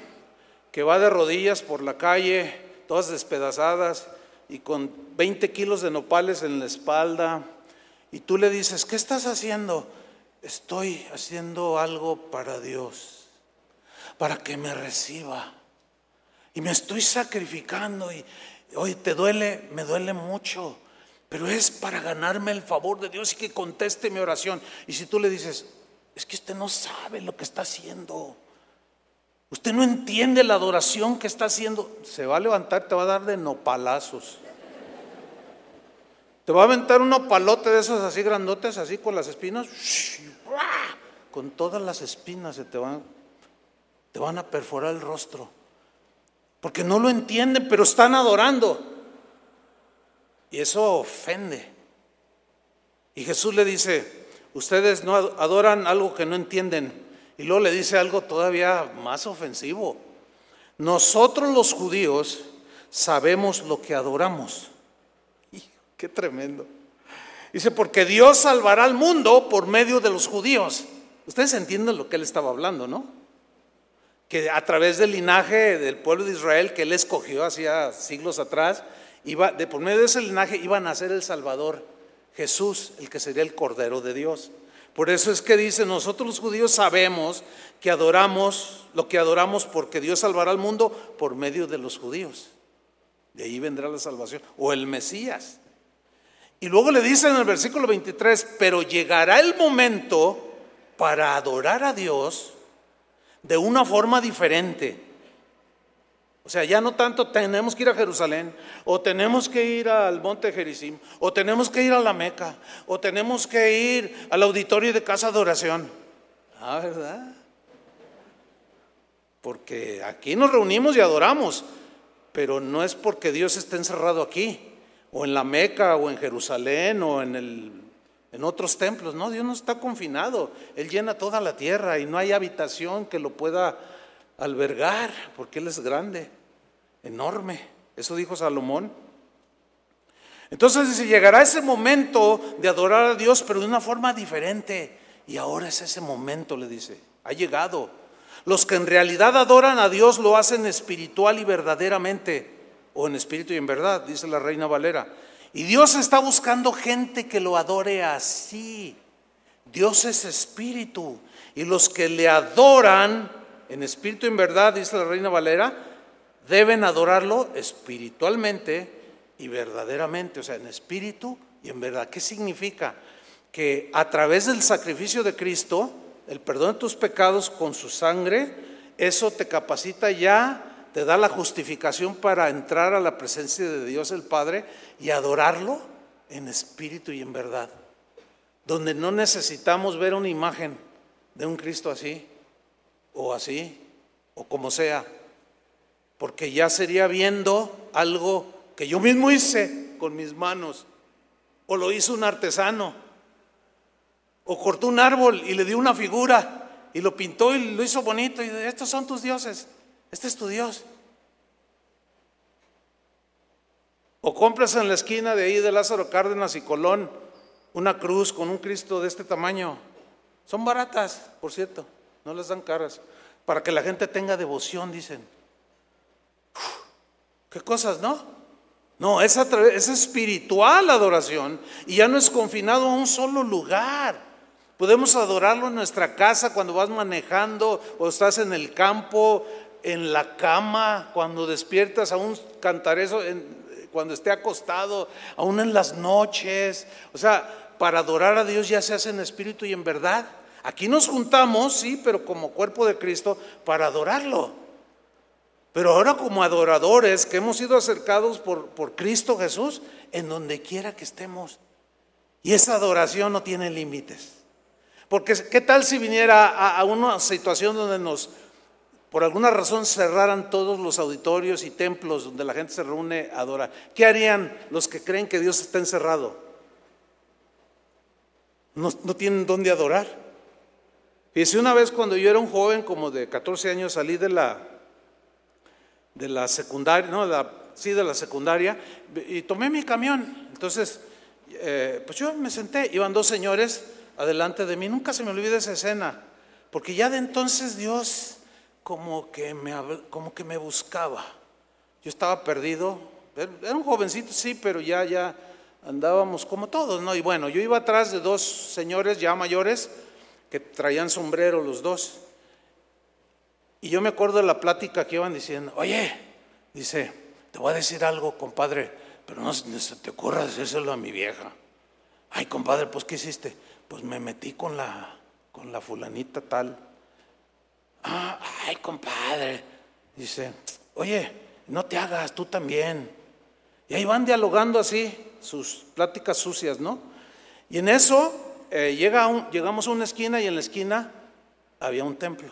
que va de rodillas por la calle, todas despedazadas y con 20 kilos de nopales en la espalda, y tú le dices, ¿qué estás haciendo? Estoy haciendo algo para Dios, para que me reciba. Y me estoy sacrificando y hoy te duele, me duele mucho, pero es para ganarme el favor de Dios y que conteste mi oración. Y si tú le dices, es que usted no sabe lo que está haciendo, Usted no entiende la adoración que está haciendo. Se va a levantar, te va a dar de nopalazos. Te va a aventar un nopalote de esos así grandotes, así con las espinas. Con todas las espinas se te van, te van a perforar el rostro. Porque no lo entienden, pero están adorando. Y eso ofende. Y Jesús le dice, ustedes no adoran algo que no entienden. Y luego le dice algo todavía más ofensivo. Nosotros los judíos sabemos lo que adoramos. Qué tremendo. Dice, porque Dios salvará al mundo por medio de los judíos. Ustedes entienden lo que él estaba hablando, ¿no? Que a través del linaje del pueblo de Israel que él escogió hacía siglos atrás, iba, de por medio de ese linaje iba a nacer el Salvador, Jesús, el que sería el Cordero de Dios. Por eso es que dice, nosotros los judíos sabemos que adoramos lo que adoramos porque Dios salvará al mundo por medio de los judíos. De ahí vendrá la salvación. O el Mesías. Y luego le dice en el versículo 23, pero llegará el momento para adorar a Dios de una forma diferente. O sea, ya no tanto tenemos que ir a Jerusalén, o tenemos que ir al monte Jericim, o tenemos que ir a la Meca, o tenemos que ir al auditorio de casa de oración. Ah, ¿verdad? Porque aquí nos reunimos y adoramos, pero no es porque Dios esté encerrado aquí, o en la Meca, o en Jerusalén, o en, el, en otros templos. No, Dios no está confinado. Él llena toda la tierra y no hay habitación que lo pueda albergar, porque Él es grande, enorme. Eso dijo Salomón. Entonces dice, llegará ese momento de adorar a Dios, pero de una forma diferente. Y ahora es ese momento, le dice, ha llegado. Los que en realidad adoran a Dios lo hacen espiritual y verdaderamente, o en espíritu y en verdad, dice la reina Valera. Y Dios está buscando gente que lo adore así. Dios es espíritu. Y los que le adoran en espíritu y en verdad, dice la reina Valera, deben adorarlo espiritualmente y verdaderamente, o sea, en espíritu y en verdad. ¿Qué significa? Que a través del sacrificio de Cristo, el perdón de tus pecados con su sangre, eso te capacita ya, te da la justificación para entrar a la presencia de Dios el Padre y adorarlo en espíritu y en verdad. Donde no necesitamos ver una imagen de un Cristo así, o así, o como sea, porque ya sería viendo algo que yo mismo hice con mis manos, o lo hizo un artesano, o cortó un árbol y le dio una figura y lo pintó y lo hizo bonito y estos son tus dioses, este es tu Dios. O compras en la esquina de ahí de Lázaro Cárdenas y Colón una cruz con un Cristo de este tamaño. Son baratas, por cierto. No les dan caras. Para que la gente tenga devoción, dicen. ¿Qué cosas, no? No, es, es espiritual adoración y ya no es confinado a un solo lugar. Podemos adorarlo en nuestra casa cuando vas manejando o estás en el campo, en la cama, cuando despiertas, aún cantar eso cuando esté acostado, aún en las noches. O sea, para adorar a Dios ya se hace en espíritu y en verdad. Aquí nos juntamos, sí, pero como cuerpo de Cristo para adorarlo. Pero ahora como adoradores que hemos sido acercados por, por Cristo Jesús, en donde quiera que estemos. Y esa adoración no tiene límites. Porque ¿qué tal si viniera a una situación donde nos, por alguna razón, cerraran todos los auditorios y templos donde la gente se reúne a adorar? ¿Qué harían los que creen que Dios está encerrado? No, tienen dónde adorar. Fíjese, una vez cuando yo era un joven, como de 14 años, salí de la, de la secundaria, no, sí, de la secundaria, y tomé mi camión. Entonces, eh, pues yo me senté, iban dos señores adelante de mí, nunca se me olvida esa escena, porque ya de entonces Dios como que me, como que me buscaba. Yo estaba perdido, era un jovencito, sí, pero ya, ya andábamos como todos, ¿no? Y bueno, yo iba atrás de dos señores ya mayores, que traían sombrero los dos. Y yo me acuerdo de la plática que iban diciendo, oye, dice, te voy a decir algo, compadre, pero no, se te ocurra decírselo a mi vieja. Ay, compadre, pues ¿qué hiciste? Pues me metí con la, con la fulanita tal. Ah, ay compadre, dice, oye, no te hagas, tú también. Y ahí van dialogando así, sus pláticas sucias, ¿no? Y en eso eh, llega llegamos a una esquina y en la esquina había un templo.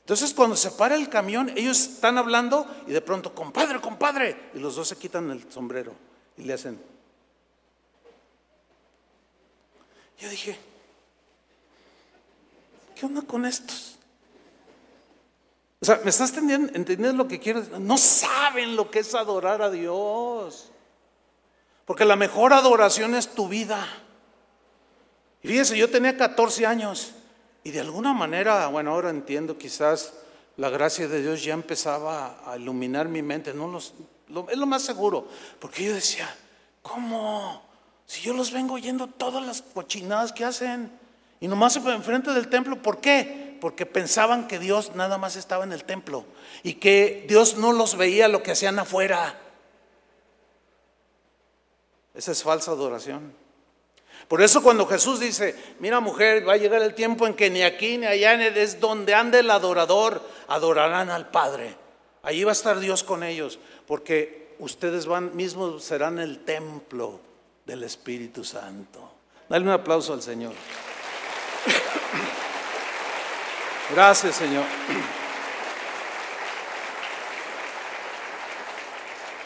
Entonces cuando se para el camión, ellos están hablando y de pronto, compadre, compadre, y los dos se quitan el sombrero y le hacen. Yo dije, ¿qué onda con estos? O sea, ¿me estás entendiendo, lo que quiero? No saben lo que es adorar a Dios. Porque la mejor adoración es tu vida. Y fíjense, yo tenía 14 años y de alguna manera, bueno, ahora entiendo quizás la gracia de Dios ya empezaba a iluminar mi mente. No los, es lo más seguro. Porque yo decía, ¿cómo? Si yo los vengo oyendo todas las cochinadas que hacen. Y nomás enfrente del templo, ¿por qué? Porque pensaban que Dios nada más estaba en el templo y que Dios no los veía lo que hacían afuera. Esa es falsa adoración. Por eso cuando Jesús dice, mira mujer, va a llegar el tiempo en que ni aquí ni allá es donde ande el adorador, adorarán al Padre. Allí va a estar Dios con ellos, porque ustedes mismos serán el templo del Espíritu Santo. Dale un aplauso al Señor. Gracias, Señor.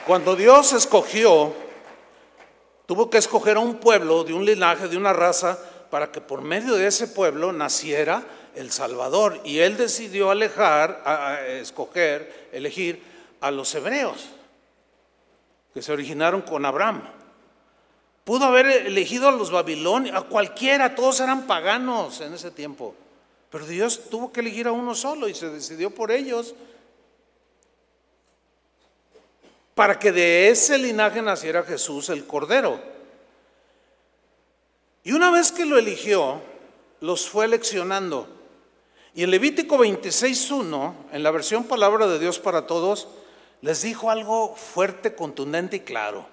Cuando Dios escogió, tuvo que escoger a un pueblo, de un linaje, de una raza, para que por medio de ese pueblo naciera el Salvador. Y Él decidió alejar, a, escoger, elegir a los hebreos, que se originaron con Abraham. Pudo haber elegido a los babilonios, a cualquiera, todos eran paganos en ese tiempo. Pero Dios tuvo que elegir a uno solo y se decidió por ellos para que de ese linaje naciera Jesús el Cordero. Y una vez que lo eligió, los fue eleccionando. Y en Levítico 26.1, en la versión Palabra de Dios para Todos, les dijo algo fuerte, contundente y claro.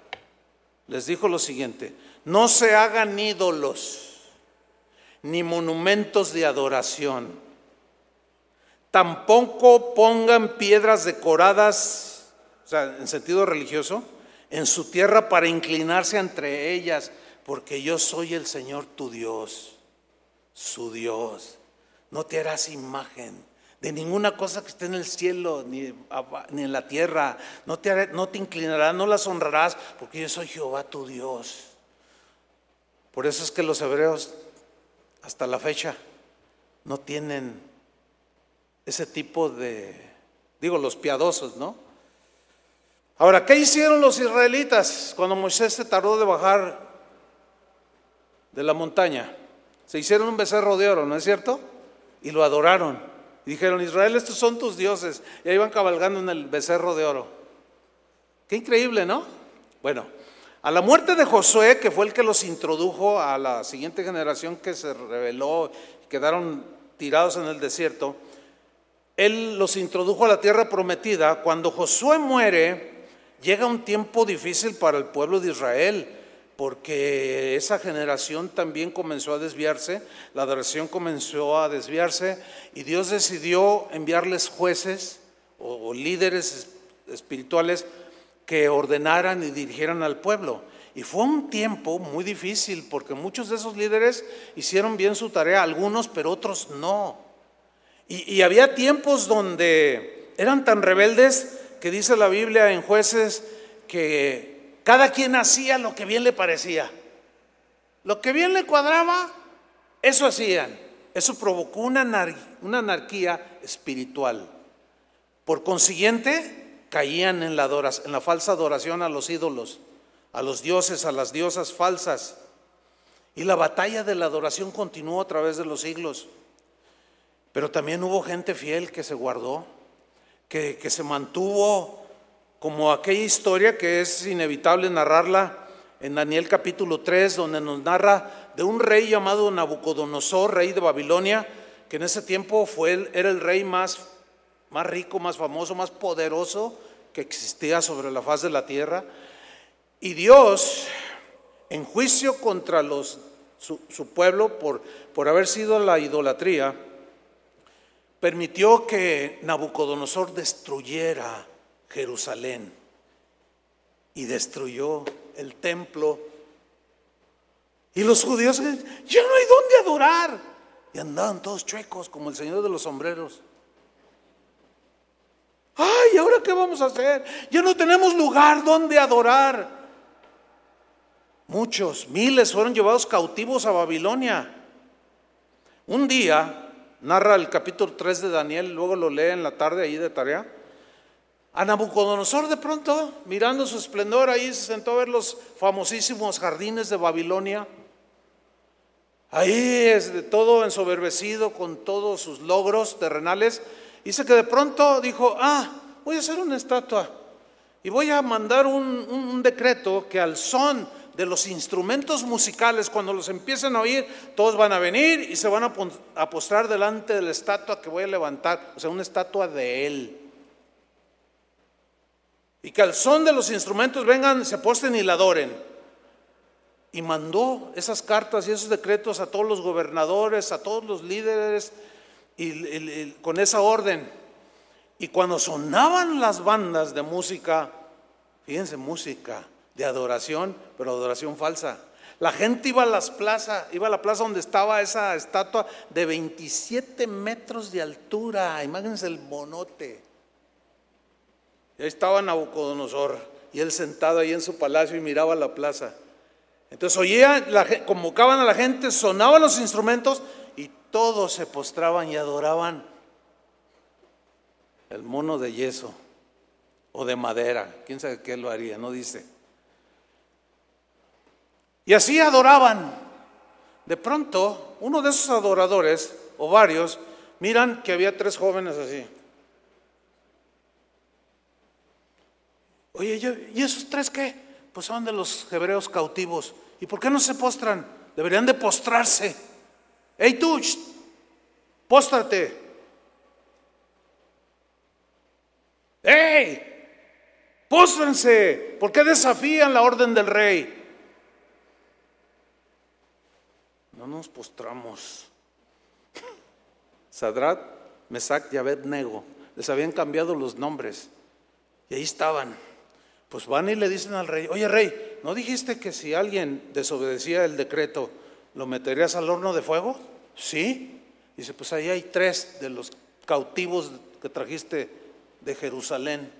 Les dijo lo siguiente, no se hagan ídolos ni monumentos de adoración. Tampoco pongan piedras decoradas, o sea, en sentido religioso, en su tierra para inclinarse entre ellas, porque yo soy el Señor tu Dios, su Dios. No te harás imagen de ninguna cosa que esté en el cielo ni, en la tierra. No te, no te inclinarás, no las honrarás, porque yo soy Jehová tu Dios. Por eso es que los hebreos hasta la fecha no tienen ese tipo de, digo, los piadosos, ¿no? Ahora, ¿qué hicieron los israelitas cuando Moisés se tardó de bajar de la montaña? Se hicieron un becerro de oro, ¿no es cierto? Y lo adoraron. Dijeron, Israel, estos son tus dioses. Y ahí van cabalgando en el becerro de oro. Qué increíble, ¿no? Bueno, a la muerte de Josué, que fue el que los introdujo a la siguiente generación que se rebeló, quedaron tirados en el desierto, él los introdujo a la tierra prometida. Cuando Josué muere, llega un tiempo difícil para el pueblo de Israel, porque esa generación también comenzó a desviarse, la adoración comenzó a desviarse, y Dios decidió enviarles jueces o, líderes espirituales que ordenaran y dirigieran al pueblo. Y fue un tiempo muy difícil porque muchos de esos líderes hicieron bien su tarea, algunos, pero otros no. Y, había tiempos donde eran tan rebeldes que dice la Biblia en jueces que cada quien hacía lo que bien le parecía. Lo que bien le cuadraba, eso hacían. Eso provocó una, anarquía espiritual. Por consiguiente, caían en la, en la falsa adoración a los ídolos, a los dioses, a las diosas falsas. Y la batalla de la adoración continuó a través de los siglos. Pero también hubo gente fiel que se guardó, que se mantuvo como aquella historia que es inevitable narrarla en Daniel capítulo 3, donde nos narra de un rey llamado Nabucodonosor, rey de Babilonia, que en ese tiempo fue, era el rey más más rico, más famoso, más poderoso que existía sobre la faz de la tierra. Y Dios, en juicio contra los, su, pueblo por, por haber sido la idolatría, permitió que Nabucodonosor destruyera Jerusalén y destruyó el templo. Y los judíos, ya no hay dónde adorar. Y andaban todos chuecos como el Señor de los sombreros. Ay, ¿ahora qué vamos a hacer? Ya no tenemos lugar donde adorar. Muchos, miles fueron llevados cautivos a Babilonia. Un día, narra el capítulo 3 de Daniel, luego lo lee en la tarde ahí de tarea. A Nabucodonosor de pronto, mirando su esplendor, ahí se sentó a ver los famosísimos jardines de Babilonia. Ahí es de todo ensoberbecido con todos sus logros terrenales. Dice que de pronto dijo, ah, voy a hacer una estatua y voy a mandar un, decreto que al son de los instrumentos musicales, cuando los empiecen a oír, todos van a venir y se van a, postrar delante de la estatua que voy a levantar, o sea, una estatua de Él. Y que al son de los instrumentos vengan, se posten y la adoren. Y mandó esas cartas y esos decretos a todos los gobernadores, a todos los líderes, y con esa orden. Y cuando sonaban las bandas de música, fíjense, música de adoración, pero adoración falsa. La gente iba a las plazas, iba a la plaza donde estaba esa estatua de 27 metros de altura. Imagínense el monote. Y estaba Nabucodonosor y él sentado ahí en su palacio y miraba la plaza. Entonces oía, convocaban a la gente, sonaban los instrumentos y todos se postraban y adoraban el mono de yeso o de madera. ¿Quién sabe qué lo haría? No dice. Y así adoraban. De pronto, uno de esos adoradores, o varios, miran que había tres jóvenes así. Oye, ¿y esos tres qué? Pues son de los hebreos cautivos. ¿Y por qué no se postran? Deberían de postrarse. ¡Ey tú! ¡Póstrate! ¡Ey! Póstrense. ¿Por qué desafían la orden del rey? No nos postramos. Sadrat, Mesac y Abednego les habían cambiado los nombres. Y ahí estaban. Pues van y le dicen al rey, oye rey, ¿no dijiste que si alguien desobedecía el decreto, lo meterías al horno de fuego? Sí. Dice, pues ahí hay tres de los cautivos que trajiste de Jerusalén.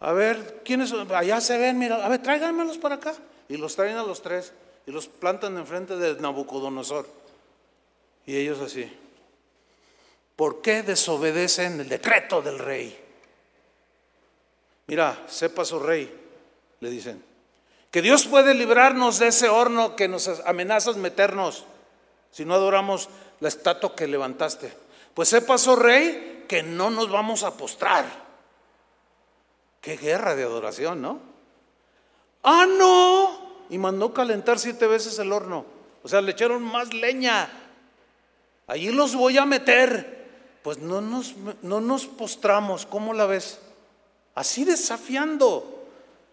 A ver, ¿quiénes son? Allá se ven, mira, a ver, tráiganmelos para acá. Y los traen a los tres y los plantan enfrente de Nabucodonosor. Y ellos así. ¿Por qué desobedecen el decreto del rey? Mira, sepa su rey, le dicen, que Dios puede librarnos de ese horno que nos amenazas meternos si no adoramos la estatua que levantaste. Pues sepa su rey que no nos vamos a postrar. Qué guerra de adoración, ¿no? Ah, no. Y mandó calentar siete veces el horno. O sea, le echaron más leña. Allí los voy a meter. Pues no nos, no nos postramos. ¿Cómo la ves? Así desafiando.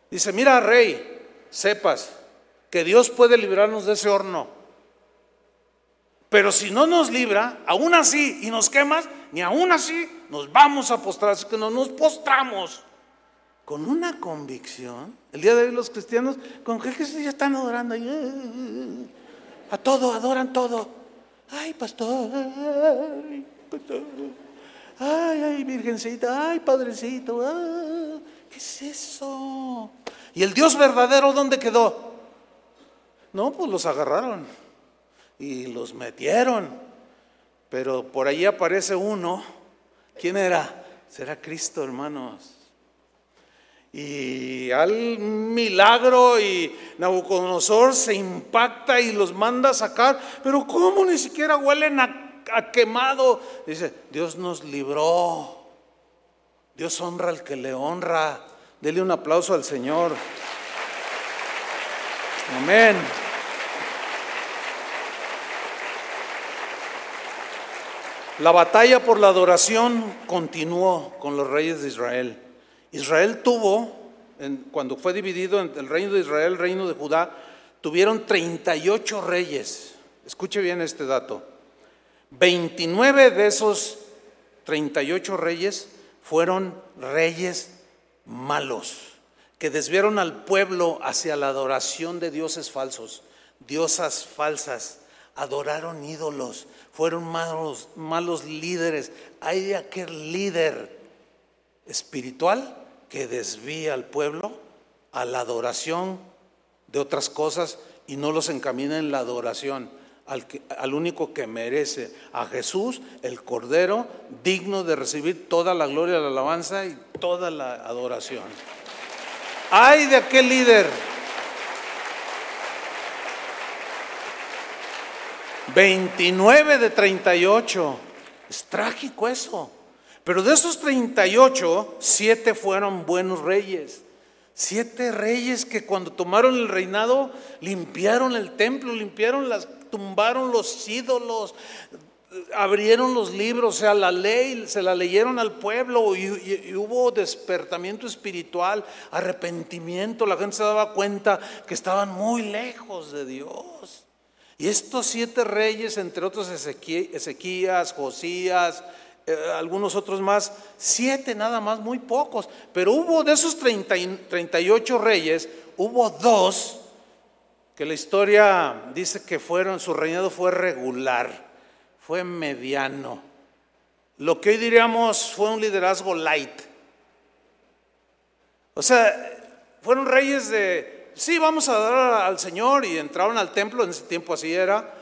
Dice, mira, rey, sepas que Dios puede librarnos de ese horno. Pero si no nos libra, aún así, y nos quemas, ni aún así nos vamos a postrar, así que no nos postramos. Con una convicción, el día de hoy los cristianos, con que ya están adorando, a todo, adoran todo. Ay, pastor, ay, pastor, ay, ay, virgencita, ay, padrecito, ¿qué es eso? ¿Y el Dios verdadero dónde quedó? No, pues los agarraron y los metieron. Pero por ahí aparece uno. ¿Quién era? Será Cristo, hermanos. Y al milagro y Nabucodonosor se impacta y los manda a sacar. Pero ¿cómo ni siquiera huelen a, a quemado? Dice, Dios nos libró. Dios honra al que le honra. Dele un aplauso al Señor. Amén. La batalla por la adoración continuó con los reyes de Israel. Israel tuvo, cuando fue dividido entre el reino de Israel y el reino de Judá, tuvieron 38 reyes. Escuche bien este dato. 29 de esos 38 reyes fueron reyes malos, que desviaron al pueblo hacia la adoración de dioses falsos, diosas falsas, adoraron ídolos, fueron malos, malos líderes. Hay aquel líder espiritual que desvía al pueblo a la adoración de otras cosas y no los encamina en la adoración al, al, único que merece, a Jesús, el Cordero, digno de recibir toda la gloria, la alabanza y toda la adoración. Ay de aquel líder. 29 de 38. Es trágico eso. Pero de esos 38, siete fueron buenos reyes. Siete reyes que cuando tomaron el reinado limpiaron el templo, limpiaron las, tumbaron los ídolos, abrieron los libros, o sea, la ley se la leyeron al pueblo y, hubo despertamiento espiritual, arrepentimiento, la gente se daba cuenta que estaban muy lejos de Dios. Y estos siete reyes, entre otros Ezequías, Josías, eh, algunos otros más, siete nada más, muy pocos, pero hubo de esos 30, 38 reyes, hubo dos que la historia dice que fueron, su reinado fue regular, fue mediano. Lo que hoy diríamos fue un liderazgo light. O sea, fueron reyes de, sí, vamos a dar al Señor y entraron al templo, en ese tiempo así era,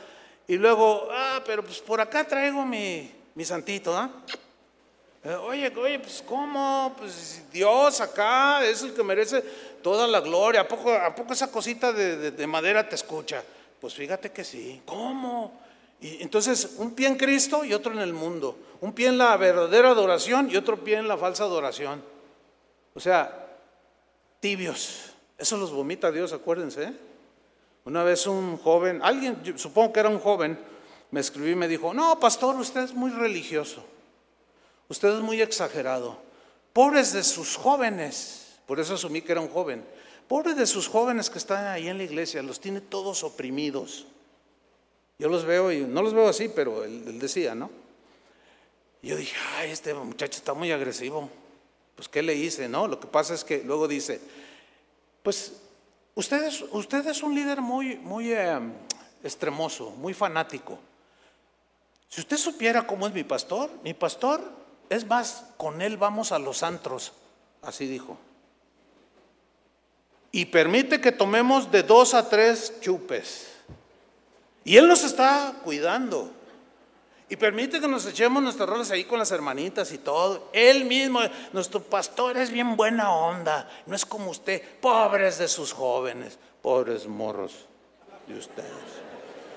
y luego, ah, pero pues por acá traigo mi, mi santito, ¿ah? Oye, oye, pues ¿cómo? Pues Dios acá es el que merece toda la gloria. ¿A poco, a poco esa cosita de, madera te escucha? Pues fíjate que sí. ¿Cómo? Y entonces, un pie en Cristo y otro en el mundo. Un pie en la verdadera adoración y otro pie en la falsa adoración. O sea, tibios. Eso los vomita Dios, acuérdense. ¿eh? Una vez un joven, alguien, supongo que era un joven, me escribió y me dijo, no, pastor, usted es muy religioso, usted es muy exagerado, pobres de sus jóvenes, por eso asumí que era un joven, pobres de sus jóvenes que están ahí en la iglesia, los tiene todos oprimidos. Yo los veo y no los veo así, pero él, decía, ¿no? Yo dije, ay, este muchacho está muy agresivo. Pues, ¿qué le hice? No, lo que pasa es que luego dice, pues, usted es, es un líder muy, muy eh, extremoso, muy fanático. Si usted supiera cómo es mi pastor, mi pastor, es más, con él vamos a los antros, así dijo. Y permite que tomemos de dos a tres chupes. Y él nos está cuidando. Y permite que nos echemos nuestros roles ahí con las hermanitas y todo. Él mismo, nuestro pastor es bien buena onda. No es como usted, pobres de sus jóvenes, pobres morros de ustedes.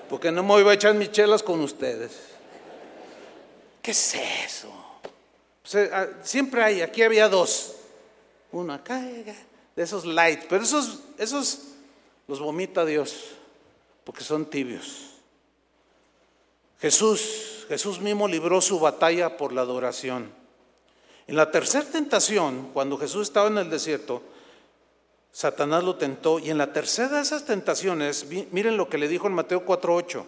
Porque no me voy a echar mis chelas con ustedes. ¿Qué es eso? Ah, siempre hay, aquí había dos. Uno acá, de esos light, pero esos, esos los vomita Dios, porque son tibios. Jesús, Jesús mismo libró su batalla por la adoración. En la tercera tentación, cuando Jesús estaba en el desierto, Satanás lo tentó y en la tercera de esas tentaciones, miren lo que le dijo en Mateo 4:8.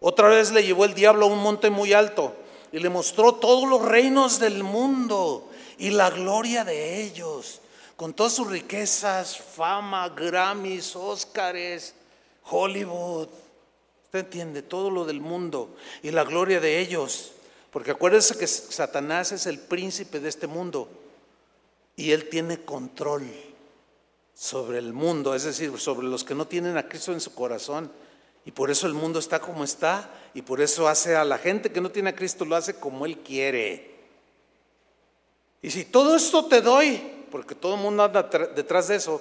Otra vez le llevó el diablo a un monte muy alto y le mostró todos los reinos del mundo y la gloria de ellos, con todas sus riquezas, fama, Grammys, Óscares, Hollywood. Usted entiende todo lo del mundo y la gloria de ellos. Porque acuérdense que Satanás es el príncipe de este mundo y él tiene control sobre el mundo, es decir, sobre los que no tienen a Cristo en su corazón. Y por eso el mundo está como está y por eso hace a la gente que no tiene a Cristo, lo hace como Él quiere. Y si todo esto te doy, porque todo el mundo anda detrás de eso,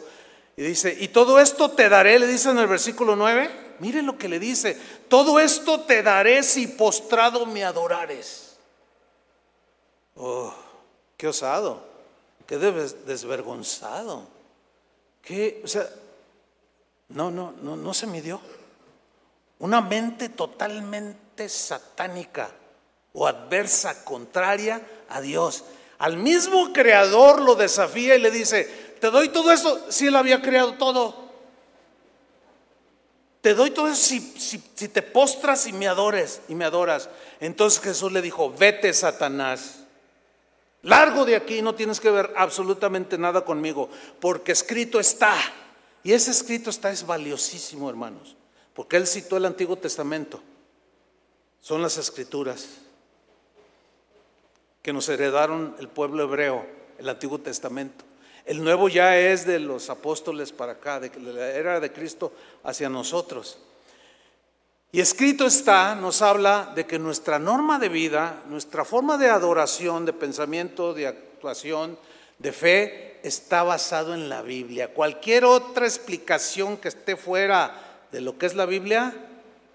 y dice, y todo esto te daré, le dice en el versículo 9, mire lo que le dice, todo esto te daré si postrado me adorares. Oh, qué osado, qué desvergonzado, qué, o sea, no, no, no, no se midió. Una mente totalmente satánica o adversa, contraria a Dios. Al mismo creador lo desafía y le dice, te doy todo eso si él había creado todo. Te doy todo eso si, si, te postras y me adores y me adoras. Entonces Jesús le dijo, vete Satanás. Largo de aquí, no tienes que ver absolutamente nada conmigo, porque escrito está. Y ese escrito está es valiosísimo, hermanos, porque él citó el Antiguo Testamento. Son las escrituras que nos heredaron el pueblo hebreo, el Antiguo Testamento. El nuevo ya es de los apóstoles para acá, de la era de Cristo hacia nosotros. Y escrito está, nos habla de que nuestra norma de vida, nuestra forma de adoración, de pensamiento, de actuación, de fe, está basado en la Biblia. Cualquier otra explicación que esté fuera de lo que es la Biblia,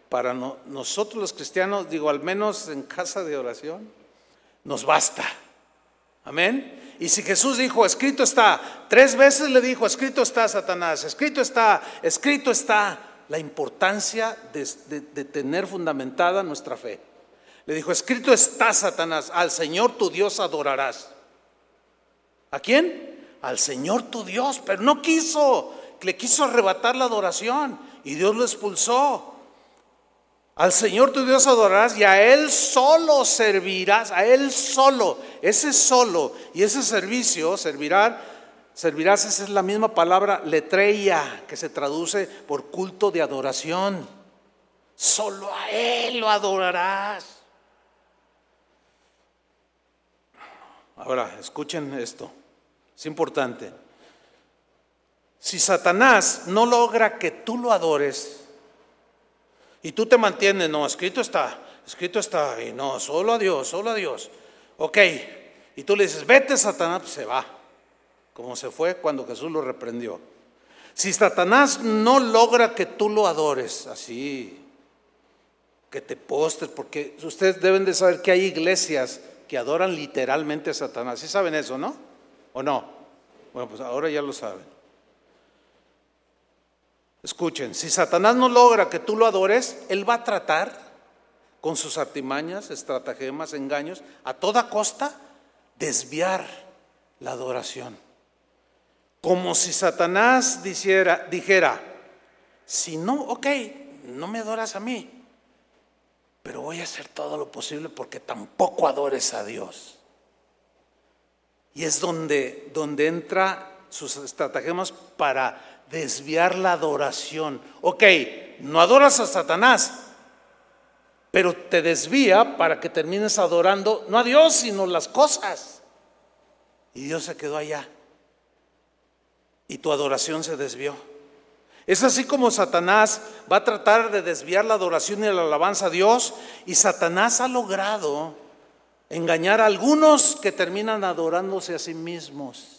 para nosotros los cristianos, digo, al menos en casa de oración, nos basta. Amén. Y si Jesús dijo, escrito está, tres veces le dijo, escrito está Satanás, escrito está, escrito está, la importancia de, tener fundamentada nuestra fe. Le dijo, escrito está Satanás, al Señor tu Dios adorarás. ¿A quién? Al Señor tu Dios, pero no quiso, le quiso arrebatar la adoración y Dios lo expulsó. Al Señor tu Dios adorarás y a Él solo servirás, a Él solo, ese solo y ese servicio servirá Servirás, esa es la misma palabra letreia que se traduce por culto de adoración. Solo a Él lo adorarás. Ahora, escuchen esto, es importante. Si Satanás no logra que tú lo adores y tú te mantienes, no, escrito está, escrito está, y no, solo a Dios, solo a Dios. Ok, y tú le dices, vete Satanás, pues se va como se fue cuando Jesús lo reprendió. Si Satanás no logra que tú lo adores así, que te postres, porque ustedes deben de saber que hay iglesias que adoran literalmente a Satanás. ¿Sí saben eso, no? ¿O no? Bueno, pues ahora ya lo saben. Escuchen, si Satanás no logra que tú lo adores, él va a tratar con sus artimañas, estratagemas, engaños, a toda costa desviar la adoración. Como si Satanás dijera, dijera, si no, ok, no me adoras a mí, pero voy a hacer todo lo posible porque tampoco adores a Dios. Y es donde, donde entra sus estratagemas para desviar la adoración. Ok, no adoras a Satanás, pero te desvía para que termines adorando no a Dios, sino las cosas. Y Dios se quedó allá y tu adoración se desvió. Es así como Satanás va a tratar de desviar la adoración y la alabanza a Dios y Satanás ha logrado engañar a algunos que terminan adorándose a sí mismos,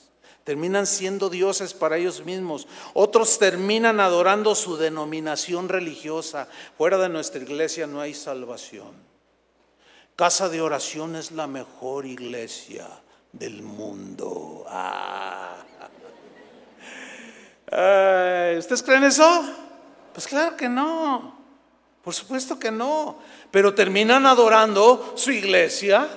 terminan siendo dioses para ellos mismos, otros terminan adorando su denominación religiosa. Fuera de nuestra iglesia no hay salvación. Casa de oración es la mejor iglesia del mundo. Ah. ¿Ustedes creen eso? Pues claro que no. Por supuesto que no. Pero terminan adorando su iglesia,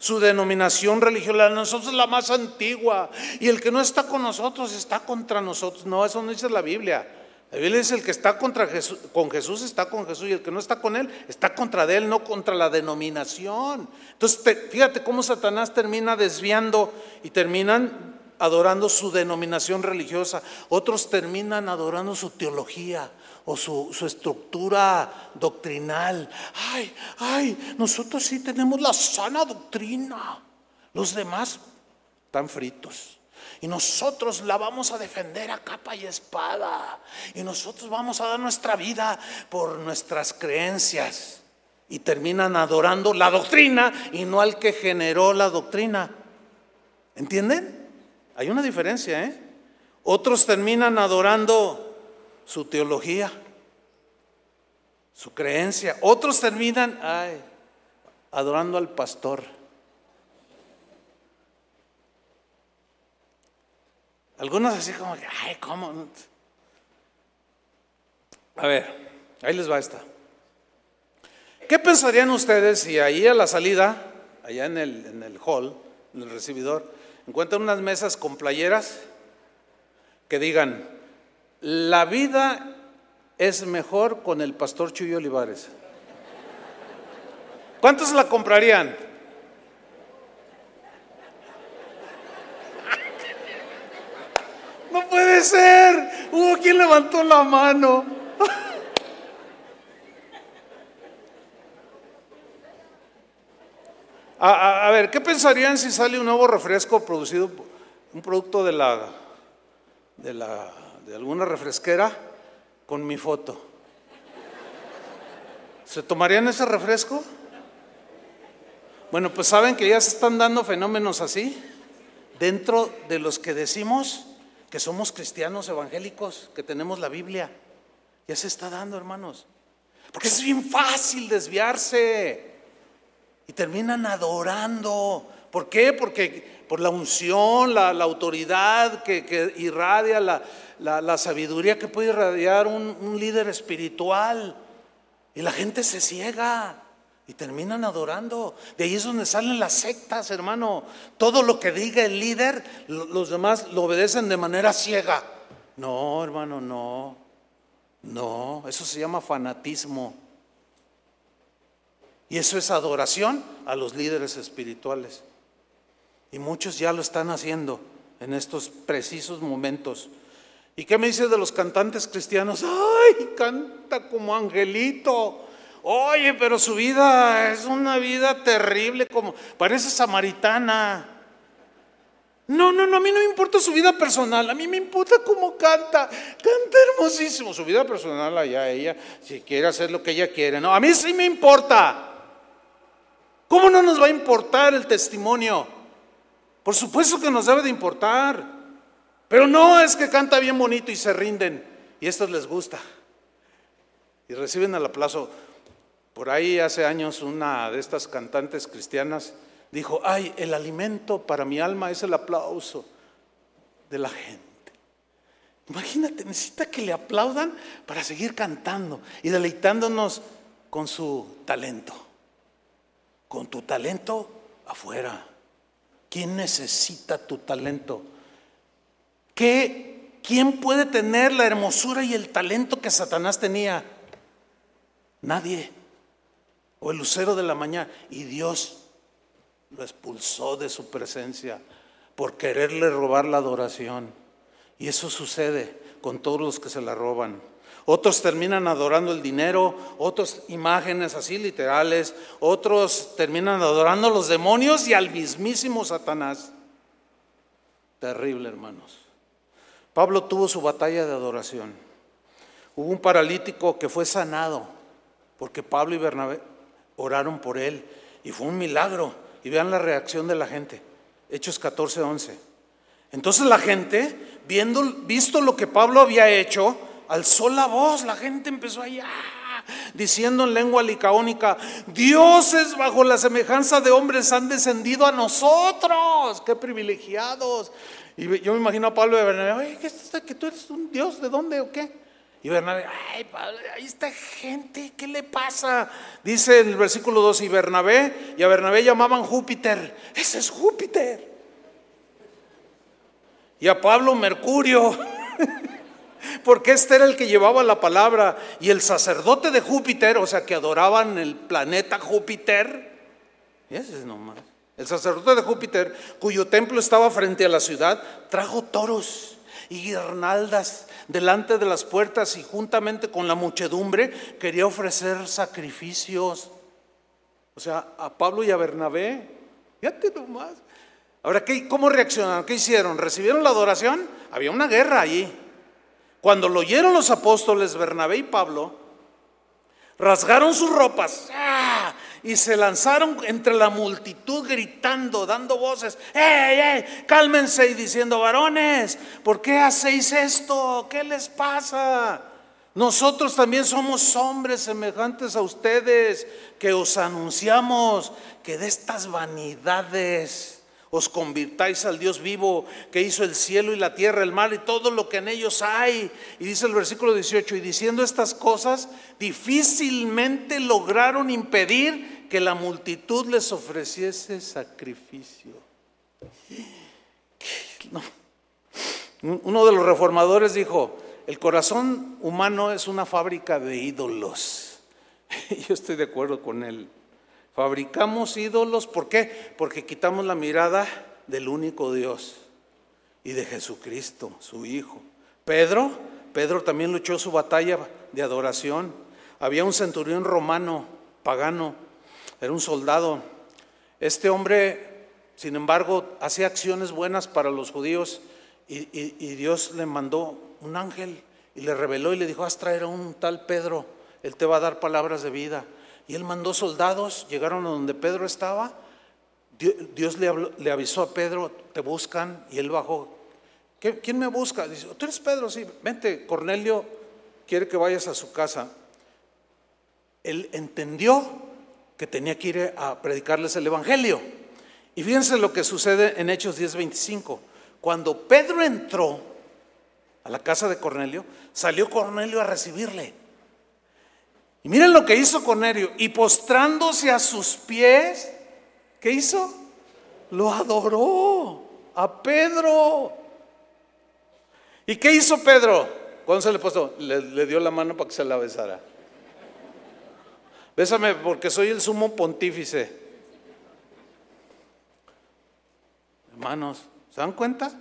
su denominación religiosa. Nosotros es la más antigua. Y el que no está con nosotros está contra nosotros. No, eso no dice la Biblia. La Biblia dice el que está contra Jesús, con Jesús está con Jesús y el que no está con él está contra de él, no contra la denominación. Entonces, fíjate cómo Satanás termina desviando y terminan adorando su denominación religiosa, otros terminan adorando su teología o su, estructura doctrinal. Ay, ay, nosotros sí tenemos la sana doctrina, los demás están fritos. Y nosotros la vamos a defender a capa y espada. Y nosotros vamos a dar nuestra vida por nuestras creencias. Y terminan adorando la doctrina y no al que generó la doctrina. ¿Entienden? Hay una diferencia, ¿eh? Otros terminan adorando su teología, su creencia. Otros terminan adorando al pastor. Algunos así como que, ay, ¿cómo? A ver, ahí les va esta. ¿Qué pensarían ustedes si ahí a la salida, allá en el, en el hall, en el recibidor, encuentran unas mesas con playeras que digan, la vida es mejor con el pastor Chuy Olivares. ¿Cuántos la comprarían? No puede ser. Hubo quien levantó la mano. A, a, ver, ¿qué pensarían si sale un nuevo refresco producido, un producto de la, de la de alguna refresquera con mi foto? ¿Se tomarían ese refresco? Bueno, pues saben que ya se están dando fenómenos así dentro de los que decimos que somos cristianos evangélicos, que tenemos la Biblia. Ya se está dando, hermanos. Porque es bien fácil desviarse. Y terminan adorando. ¿Por qué? Porque por la unción, la, autoridad que, irradia, la, sabiduría que puede irradiar un, un líder espiritual. Y la gente se ciega y terminan adorando. De ahí es donde salen las sectas, hermano. Todo lo que diga el líder, los demás lo obedecen de manera ciega. No, hermano, no. No, eso se llama fanatismo. Y eso es adoración a los líderes espirituales. Y muchos ya lo están haciendo en estos precisos momentos. ¿Y qué me dice de los cantantes cristianos? ¡Ay, canta como angelito! Oye, pero su vida es una vida terrible, como parece samaritana. No, no, no, a mí no me importa su vida personal, a mí me importa cómo canta. Canta hermosísimo. Su vida personal allá ella, si quiere hacer lo que ella quiere. No, a mí sí me importa. ¿Cómo no nos va a importar el testimonio? Por supuesto que nos debe de importar. Pero no es que canta bien bonito y se rinden y esto les gusta. Y reciben el aplauso. Por ahí hace años una de estas cantantes cristianas dijo, ay, el alimento para mi alma es el aplauso de la gente. Imagínate, necesita que le aplaudan para seguir cantando y deleitándonos con su talento con tu talento afuera. ¿Quién necesita tu talento? ¿Qué, ¿Quién puede tener la hermosura y el talento que Satanás tenía? Nadie. O el lucero de la mañana. Y Dios lo expulsó de su presencia por quererle robar la adoración. Y eso sucede con todos los que se la roban. Otros terminan adorando el dinero, otros imágenes así literales, otros terminan adorando a los demonios y al mismísimo Satanás. Terrible, hermanos. Pablo tuvo su batalla de adoración. Hubo un paralítico que fue sanado porque Pablo y Bernabé oraron por él y fue un milagro. Y vean la reacción de la gente. Hechos 14, 11. Entonces la gente, viendo, visto lo que Pablo había hecho, alzó la voz, la gente empezó allá diciendo en lengua licaónica, dioses bajo la semejanza de hombres han descendido a nosotros, qué privilegiados. Y yo me imagino a Pablo de Bernabé, ¿qué es esto? ¿Que tú eres un dios? ¿De dónde o qué? Y Bernabé, ay, Pablo, ahí está gente, ¿qué le pasa? Dice en el versículo 2, y Bernabé, y a Bernabé llamaban Júpiter, ese es Júpiter. Y a Pablo Mercurio. porque este era el que llevaba la palabra y el sacerdote de Júpiter, o sea, que adoraban el planeta Júpiter, ese es nomás, el sacerdote de Júpiter, cuyo templo estaba frente a la ciudad, trajo toros y guirnaldas delante de las puertas y juntamente con la muchedumbre quería ofrecer sacrificios. O sea, a Pablo y a Bernabé, fíjate nomás. Ahora, ¿qué, ¿cómo reaccionaron? ¿Qué hicieron? ¿Recibieron la adoración? Había una guerra allí. Cuando lo oyeron los apóstoles Bernabé y Pablo, rasgaron sus ropas ¡ah! y se lanzaron entre la multitud gritando, dando voces, ¡Ey, ey! Cálmense y diciendo, varones, ¿por qué hacéis esto? ¿Qué les pasa? Nosotros también somos hombres semejantes a ustedes que os anunciamos que de estas vanidades os convirtáis al Dios vivo que hizo el cielo y la tierra, el mar y todo lo que en ellos hay. Y dice el versículo 18, y diciendo estas cosas, difícilmente lograron impedir que la multitud les ofreciese sacrificio. Uno de los reformadores dijo, el corazón humano es una fábrica de ídolos. Yo estoy de acuerdo con él. Fabricamos ídolos, ¿por qué? Porque quitamos la mirada del único Dios. y de Jesucristo, su Hijo. Pedro, Pedro también luchó su batalla de adoración. Había un centurión romano, pagano, era un soldado. Este hombre, sin embargo, hacía acciones buenas para los judíos y, y Dios le mandó un ángel y le reveló y le dijo, haz traer a un tal Pedro, él te va a dar palabras de vida. Y él mandó soldados, llegaron a donde Pedro estaba, Dios le, avisó a Pedro, te buscan, y él bajó. ¿Quién me busca? Dice, tú eres Pedro, sí, vente, Cornelio quiere que vayas a su casa. Él entendió que tenía que ir a predicarles el Evangelio. Y fíjense lo que sucede en Hechos 10:25. Cuando Pedro entró a la casa de Cornelio, salió Cornelio a recibirle. Y miren lo que hizo Cornelio. Y postrándose a sus pies, ¿qué hizo? Lo adoró a Pedro. ¿Y qué hizo Pedro? ¿Cuándo se le puso? Le, le dio la mano para que se la besara. Bésame porque soy el sumo pontífice. Hermanos, ¿se dan cuenta?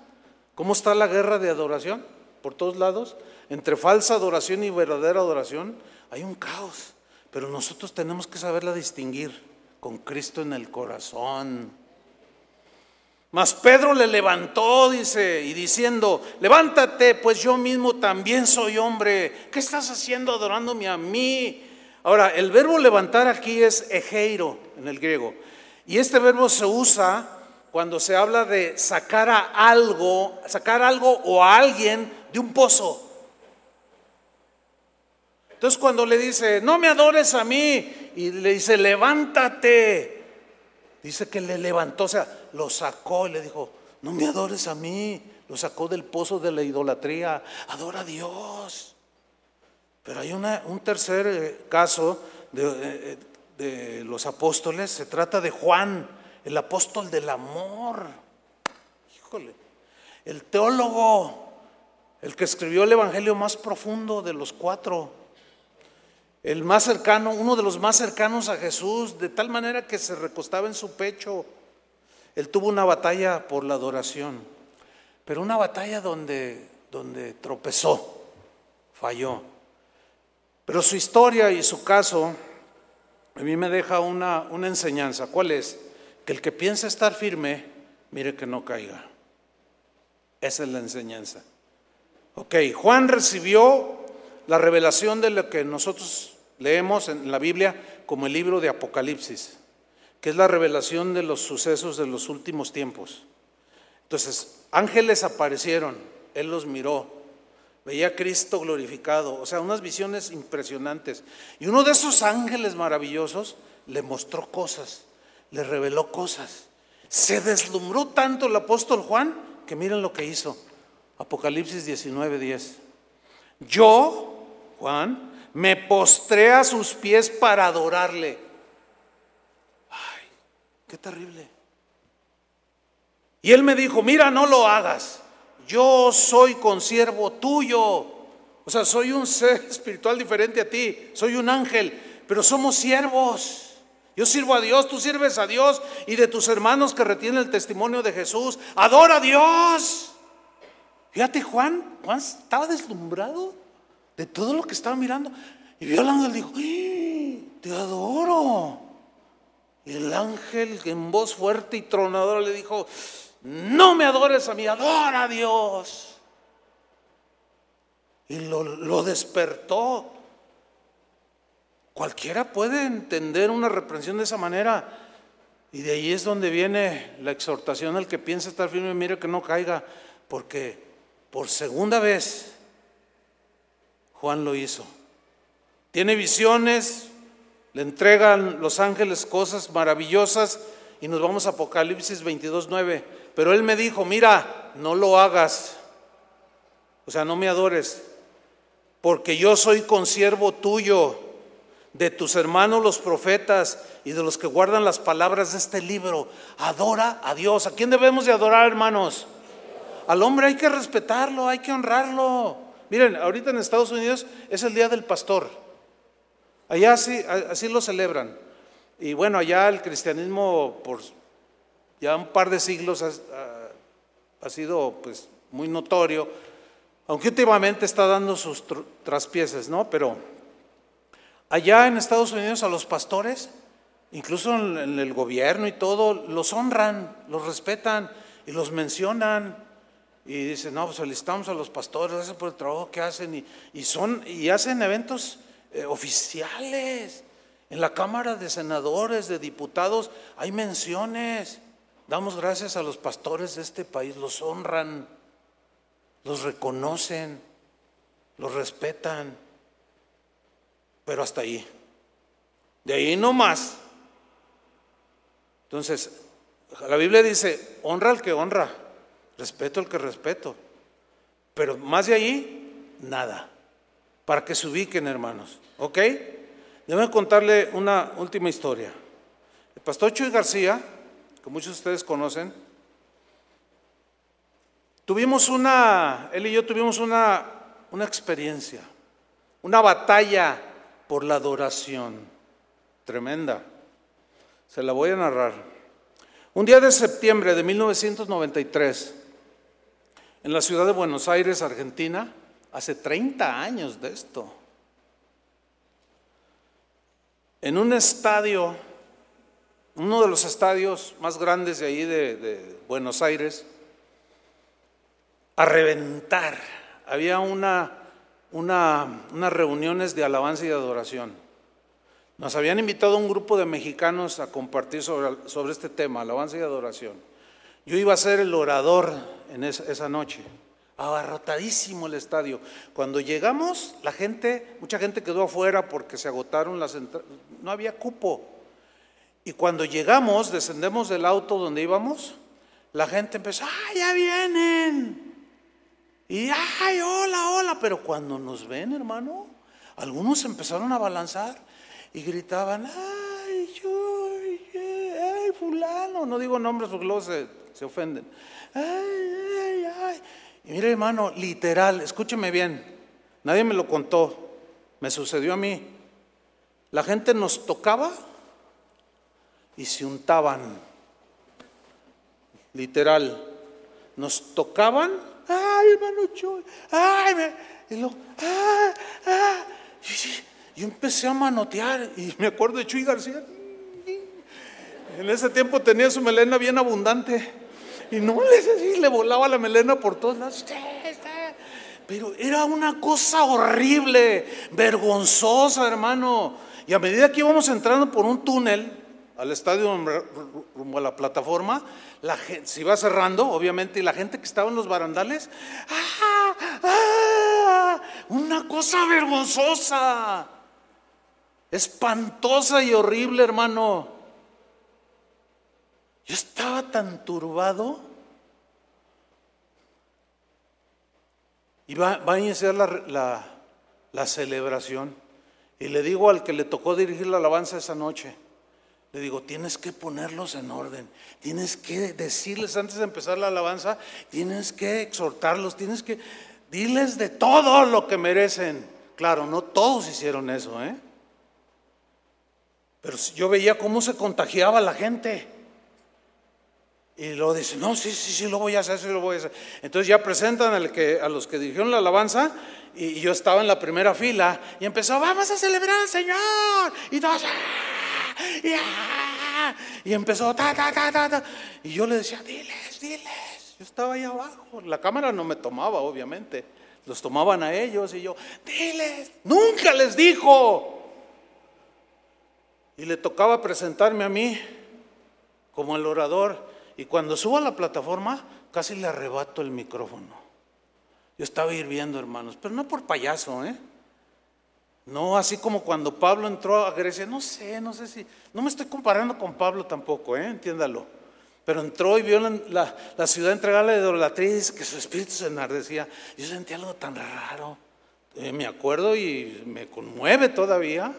¿Cómo está la guerra de adoración? Por todos lados. Entre falsa adoración y verdadera adoración hay un caos. Pero nosotros tenemos que saberla distinguir con Cristo en el corazón. Mas Pedro le levantó, dice, y diciendo, levántate, pues yo mismo también soy hombre. ¿Qué estás haciendo adorándome a mí? Ahora, el verbo levantar aquí es ejeiro en el griego. Y este verbo se usa cuando se habla de sacar a algo, sacar algo o a alguien de un pozo. Entonces cuando le dice, no me adores a mí, y le dice, levántate, dice que le levantó, o sea, lo sacó y le dijo, no me adores a mí, lo sacó del pozo de la idolatría, adora a Dios. Pero hay un tercer eh, caso de, eh, de los apóstoles, se trata de Juan, el apóstol del amor. Híjole, el teólogo, el que escribió el evangelio más profundo de los cuatro el más cercano, uno de los más cercanos a Jesús, de tal manera que se recostaba en su pecho. Él tuvo una batalla por la adoración, pero una batalla donde, donde tropezó, falló. Pero su historia y su caso a mí me deja una, una enseñanza. ¿Cuál es? Que el que piensa estar firme, mire que no caiga. Esa es la enseñanza. Ok, Juan recibió la revelación de lo que nosotros leemos en la Biblia como el libro de Apocalipsis, que es la revelación de los sucesos de los últimos tiempos. Entonces, ángeles aparecieron, él los miró, veía a Cristo glorificado, o sea, unas visiones impresionantes. Y uno de esos ángeles maravillosos le mostró cosas, le reveló cosas. Se deslumbró tanto el apóstol Juan que miren lo que hizo. Apocalipsis 19, 10. Yo, Juan, me postré a sus pies para adorarle. Ay, qué terrible. Y él me dijo, mira, no lo hagas. Yo soy consiervo tuyo. O sea, soy un ser espiritual diferente a ti. Soy un ángel, pero somos siervos. Yo sirvo a Dios, tú sirves a Dios y de tus hermanos que retienen el testimonio de Jesús. Adora a Dios. Fíjate, Juan, Juan estaba deslumbrado de todo lo que estaba mirando. Y vio al ángel y dijo, te adoro. Y el ángel en voz fuerte y tronadora le dijo, no me adores a mí, adora a Dios. Y lo, lo despertó. Cualquiera puede entender una reprensión de esa manera. Y de ahí es donde viene la exhortación al que piensa estar firme, mire que no caiga, porque por segunda vez Juan lo hizo. Tiene visiones, le entregan los ángeles cosas maravillosas y nos vamos a Apocalipsis 22, 9. Pero él me dijo, mira, no lo hagas. O sea, no me adores, porque yo soy consiervo tuyo, de tus hermanos los profetas y de los que guardan las palabras de este libro. Adora a Dios. ¿A quién debemos de adorar, hermanos? Al hombre hay que respetarlo, hay que honrarlo. Miren, ahorita en Estados Unidos es el Día del Pastor. Allá así, lo celebran. Y bueno, allá el cristianismo por ya un par de siglos ha sido pues muy notorio, aunque últimamente está dando sus traspieces, ¿no? Pero allá en Estados Unidos a los pastores, incluso en el gobierno y todo, los honran, los respetan y los mencionan. Y dicen, no, pues felicitamos a los pastores, gracias por el trabajo que hacen. Y, son, y hacen eventos eh, oficiales. En la Cámara de Senadores, de Diputados, hay menciones. Damos gracias a los pastores de este país, los honran, los reconocen, los respetan, pero hasta ahí. De ahí no más. Entonces, la Biblia dice, honra al que honra, respeto al que respeto, pero más de ahí, nada, para que se ubiquen hermanos, ¿ok? Déjenme contarle una última historia. El pastor Chuy García, que muchos de ustedes conocen, tuvimos una, él y yo tuvimos una, una experiencia, una batalla por la adoración tremenda. Se la voy a narrar. Un día de septiembre de 1993, en la ciudad de Buenos Aires, Argentina, hace 30 años de esto, en un estadio, uno de los estadios más grandes de ahí de, Buenos Aires, a reventar. Había una, una, unas reuniones de alabanza y adoración. Nos habían invitado un grupo de mexicanos a compartir sobre, sobre este tema, alabanza y adoración. Yo iba a ser el orador en esa, noche abarrotadísimo el estadio. Cuando llegamos, la gente, mucha gente quedó afuera porque se agotaron las entradas, no había cupo. Y cuando llegamos, descendemos del auto donde íbamos, la gente empezó, ¡ay, ya vienen! Y ¡ay, hola, hola! Pero cuando nos ven, hermano, algunos empezaron a balanzar y gritaban, ¡ay, yo, ay, No digo nombres porque luego se, ofenden. ¡ay, ay, ay! Y mire hermano, literal, escúcheme bien, nadie me lo contó, me sucedió a mí. La gente nos tocaba y se untaban, literal, nos tocaban, ay hermano Chuy, ay, y lo, ah, ah. Yo empecé a manotear y me acuerdo de Chuy García. En ese tiempo tenía su melena bien abundante. Y no le, le volaba la melena por todos lados. Pero era una cosa horrible, vergonzosa, hermano. Y a medida que íbamos entrando por un túnel al estadio rumbo a la plataforma, la gente se iba cerrando, obviamente, y la gente que estaba en los barandales, ¡ah! ¡ah! Una cosa vergonzosa, espantosa y horrible, hermano. Yo estaba tan turbado. Y va, a iniciar la, la celebración. Y le digo al que le tocó dirigir la alabanza esa noche, le digo, tienes que ponerlos en orden, tienes que decirles antes de empezar la alabanza, tienes que exhortarlos, tienes que diles de todo lo que merecen. Claro, no todos hicieron eso, ¿eh? Pero yo veía cómo se contagiaba la gente. Y luego dice, no, sí, sí, sí, lo voy a hacer, sí, lo voy a hacer. Entonces ya presentan al que, a los que dirigieron la alabanza y yo estaba en la primera fila y empezó, vamos a celebrar al Señor. Y todos, ¡ah! y, empezó, ta, ta, ta, ta, Y yo le decía, diles, diles. Yo estaba ahí abajo. La cámara no me tomaba, obviamente. Los tomaban a ellos y yo, diles, nunca les dijo. Y le tocaba presentarme a mí como el orador. Y cuando subo a la plataforma, casi le arrebato el micrófono. Yo estaba hirviendo, hermanos, pero no por payaso, ¿eh? No, así como cuando Pablo entró a Grecia, no sé, no sé si, no me estoy comparando con Pablo tampoco, ¿eh? entiéndalo. Pero entró y vio la, la, ciudad entregada de idolatría y que su espíritu se enardecía. Yo sentía algo tan raro. Eh, me acuerdo y me conmueve todavía.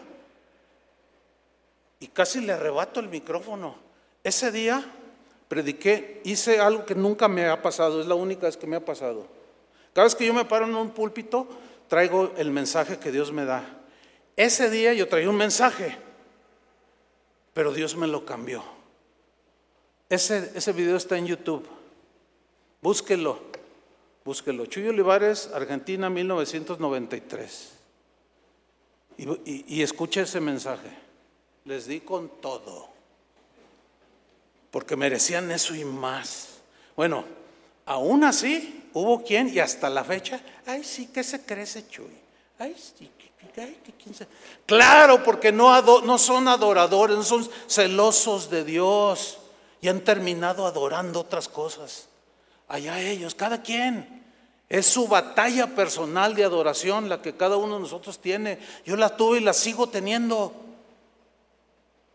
Y casi le arrebato el micrófono. Ese día prediqué, hice algo que nunca me ha pasado, es la única vez que me ha pasado. Cada vez que yo me paro en un púlpito, traigo el mensaje que Dios me da. Ese día yo traía un mensaje, pero Dios me lo cambió. Ese, ese video está en YouTube. Búsquelo, búsquelo. Chuy Olivares, Argentina, 1993. Y, y, y escucha ese mensaje. Les di con todo. Porque merecían eso y más. Bueno, aún así hubo quien, y hasta la fecha, ay sí, que se crece Chuy. Ay sí, ay, que quién. Claro, porque no, no son adoradores, no son celosos de Dios y han terminado adorando otras cosas. Allá ellos, cada quien. Es su batalla personal de adoración la que cada uno de nosotros tiene. Yo la tuve y la sigo teniendo.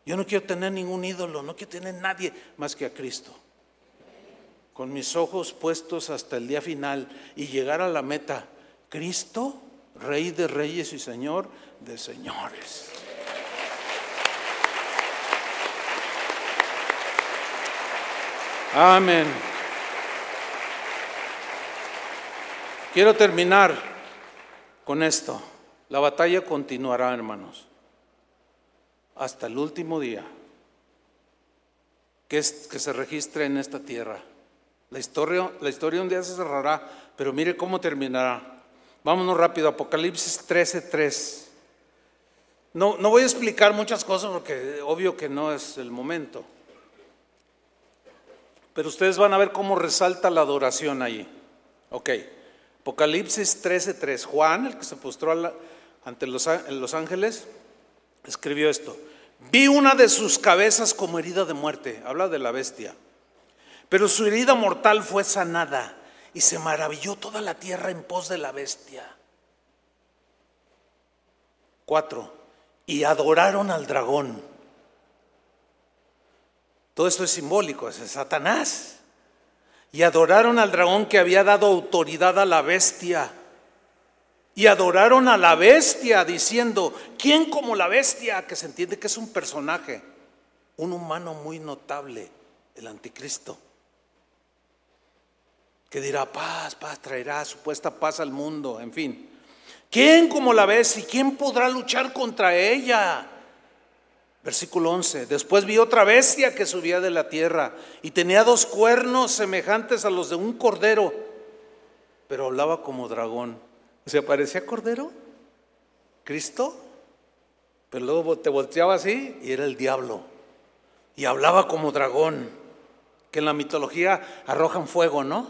Yo no quiero tener ningún ídolo, no quiero tener nadie más que a Cristo. Con mis ojos puestos hasta el día final y llegar a la meta. Cristo, Rey de reyes y Señor de señores. Amén. Quiero terminar con esto. La batalla continuará, hermanos, hasta el último día que, se registre en esta tierra. La historia, la historia un día se cerrará, pero mire cómo terminará. Vámonos rápido, Apocalipsis 13:3. No, no voy a explicar muchas cosas porque obvio que no es el momento. Pero ustedes van a ver cómo resalta la adoración ahí. Ok. Apocalipsis 13:3. Juan, el que se postró ante los, los ángeles, escribió esto. Vi una de sus cabezas como herida de muerte. Habla de la bestia. Pero su herida mortal fue sanada y se maravilló toda la tierra en pos de la bestia. Cuatro. Y adoraron al dragón. Todo esto es simbólico, es Satanás y adoraron al dragón que había dado autoridad a la bestia. Y adoraron a la bestia diciendo, ¿quién como la bestia? Que se entiende que es un personaje, un humano muy notable, el anticristo. Que dirá, paz, paz, traerá supuesta paz al mundo, en fin. ¿Quién como la bestia? ¿Y quién podrá luchar contra ella? Versículo 11. Después vi otra bestia que subía de la tierra y tenía dos cuernos semejantes a los de un cordero, pero hablaba como dragón. ¿Se parecía cordero? ¿Cristo? Pero luego te volteaba así y era el diablo. Y hablaba como dragón, que en la mitología arrojan fuego, ¿no?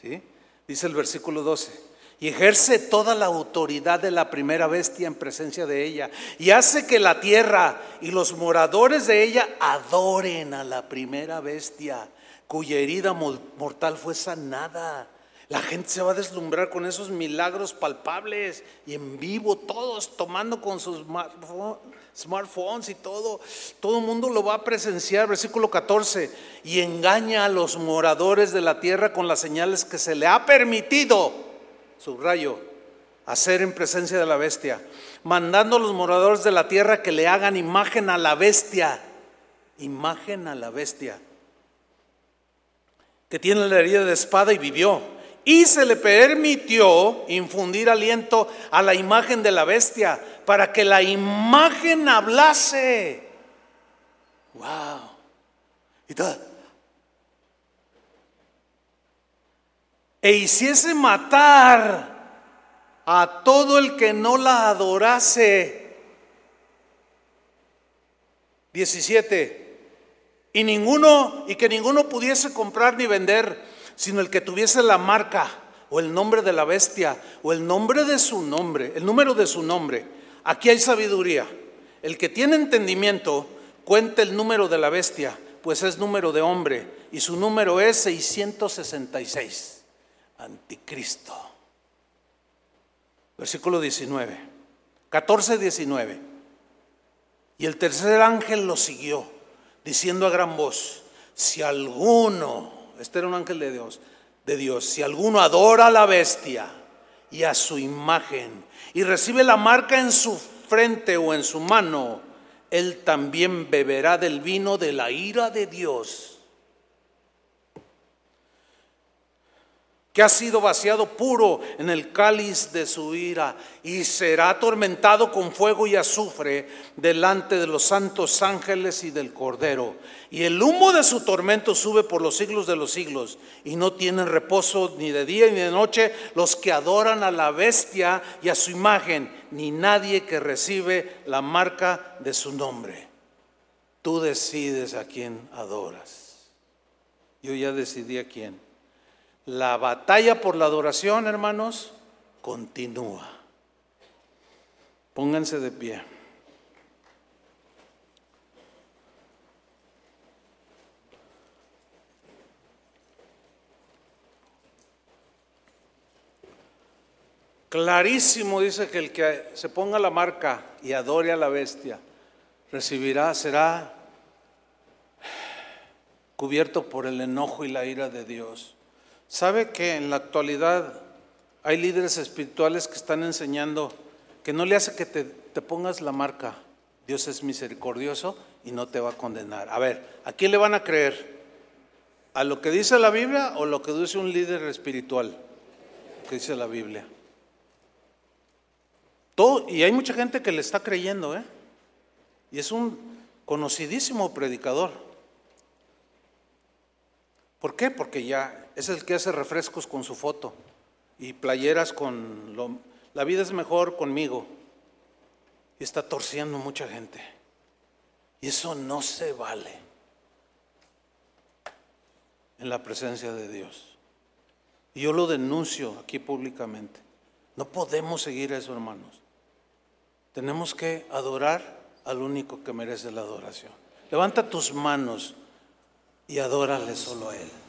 ¿Sí? Dice el versículo 12 y ejerce toda la autoridad de la primera bestia en presencia de ella y hace que la tierra y los moradores de ella adoren a la primera bestia cuya herida mortal fue sanada. La gente se va a deslumbrar con esos milagros palpables y en vivo, todos tomando con sus smartphones y todo. Todo el mundo lo va a presenciar. Versículo 14. Y engaña a los moradores de la tierra con las señales que se le ha permitido subrayo, hacer en presencia de la bestia, mandando a los moradores de la tierra que le hagan imagen a la bestia, imagen a la bestia, que tiene la herida de espada y vivió. Y se le permitió infundir aliento a la imagen de la bestia para que la imagen hablase. ¡Wow! Y todo, e hiciese matar a todo el que no la adorase. 17. Y ninguno, y que ninguno pudiese comprar ni vender, sino el que tuviese la marca o el nombre de la bestia o el nombre de su nombre, el número de su nombre. Aquí hay sabiduría. El que tiene entendimiento cuenta el número de la bestia, pues es número de hombre y su número es 666 anticristo. Versículo 19, 14, 19. Y el tercer ángel lo siguió, diciendo a gran voz, si alguno, este era un ángel de Dios, de Dios, si alguno adora a la bestia y a su imagen y recibe la marca en su frente o en su mano, él también beberá del vino de la ira de Dios que ha sido vaciado puro en el cáliz de su ira y será atormentado con fuego y azufre delante de los santos ángeles y del Cordero. Y el humo de su tormento sube por los siglos de los siglos y no tienen reposo ni de día ni de noche los que adoran a la bestia y a su imagen, ni nadie que recibe la marca de su nombre. Tú decides a quién adoras. Yo ya decidí a quién. La batalla por la adoración, hermanos, continúa. Pónganse de pie. Clarísimo dice que el que se ponga la marca y adore a la bestia, recibirá, será cubierto por el enojo y la ira de Dios. ¿Sabe que en la actualidad hay líderes espirituales que están enseñando que no le hace que te, pongas la marca? Dios es misericordioso y no te va a condenar. A ver, ¿a quién le van a creer? ¿A lo que dice la Biblia o lo que dice un líder espiritual? Que dice la Biblia. Todo, y hay mucha gente que le está creyendo, ¿eh? Y es un conocidísimo predicador. ¿Por qué? Porque ya es el que hace refrescos con su foto y playeras con lo, la vida es mejor conmigo. Y está torciendo mucha gente. Y eso no se vale en la presencia de Dios. Y yo lo denuncio aquí públicamente. No podemos seguir eso, hermanos. Tenemos que adorar al único que merece la adoración. Levanta tus manos y adórale solo a Él.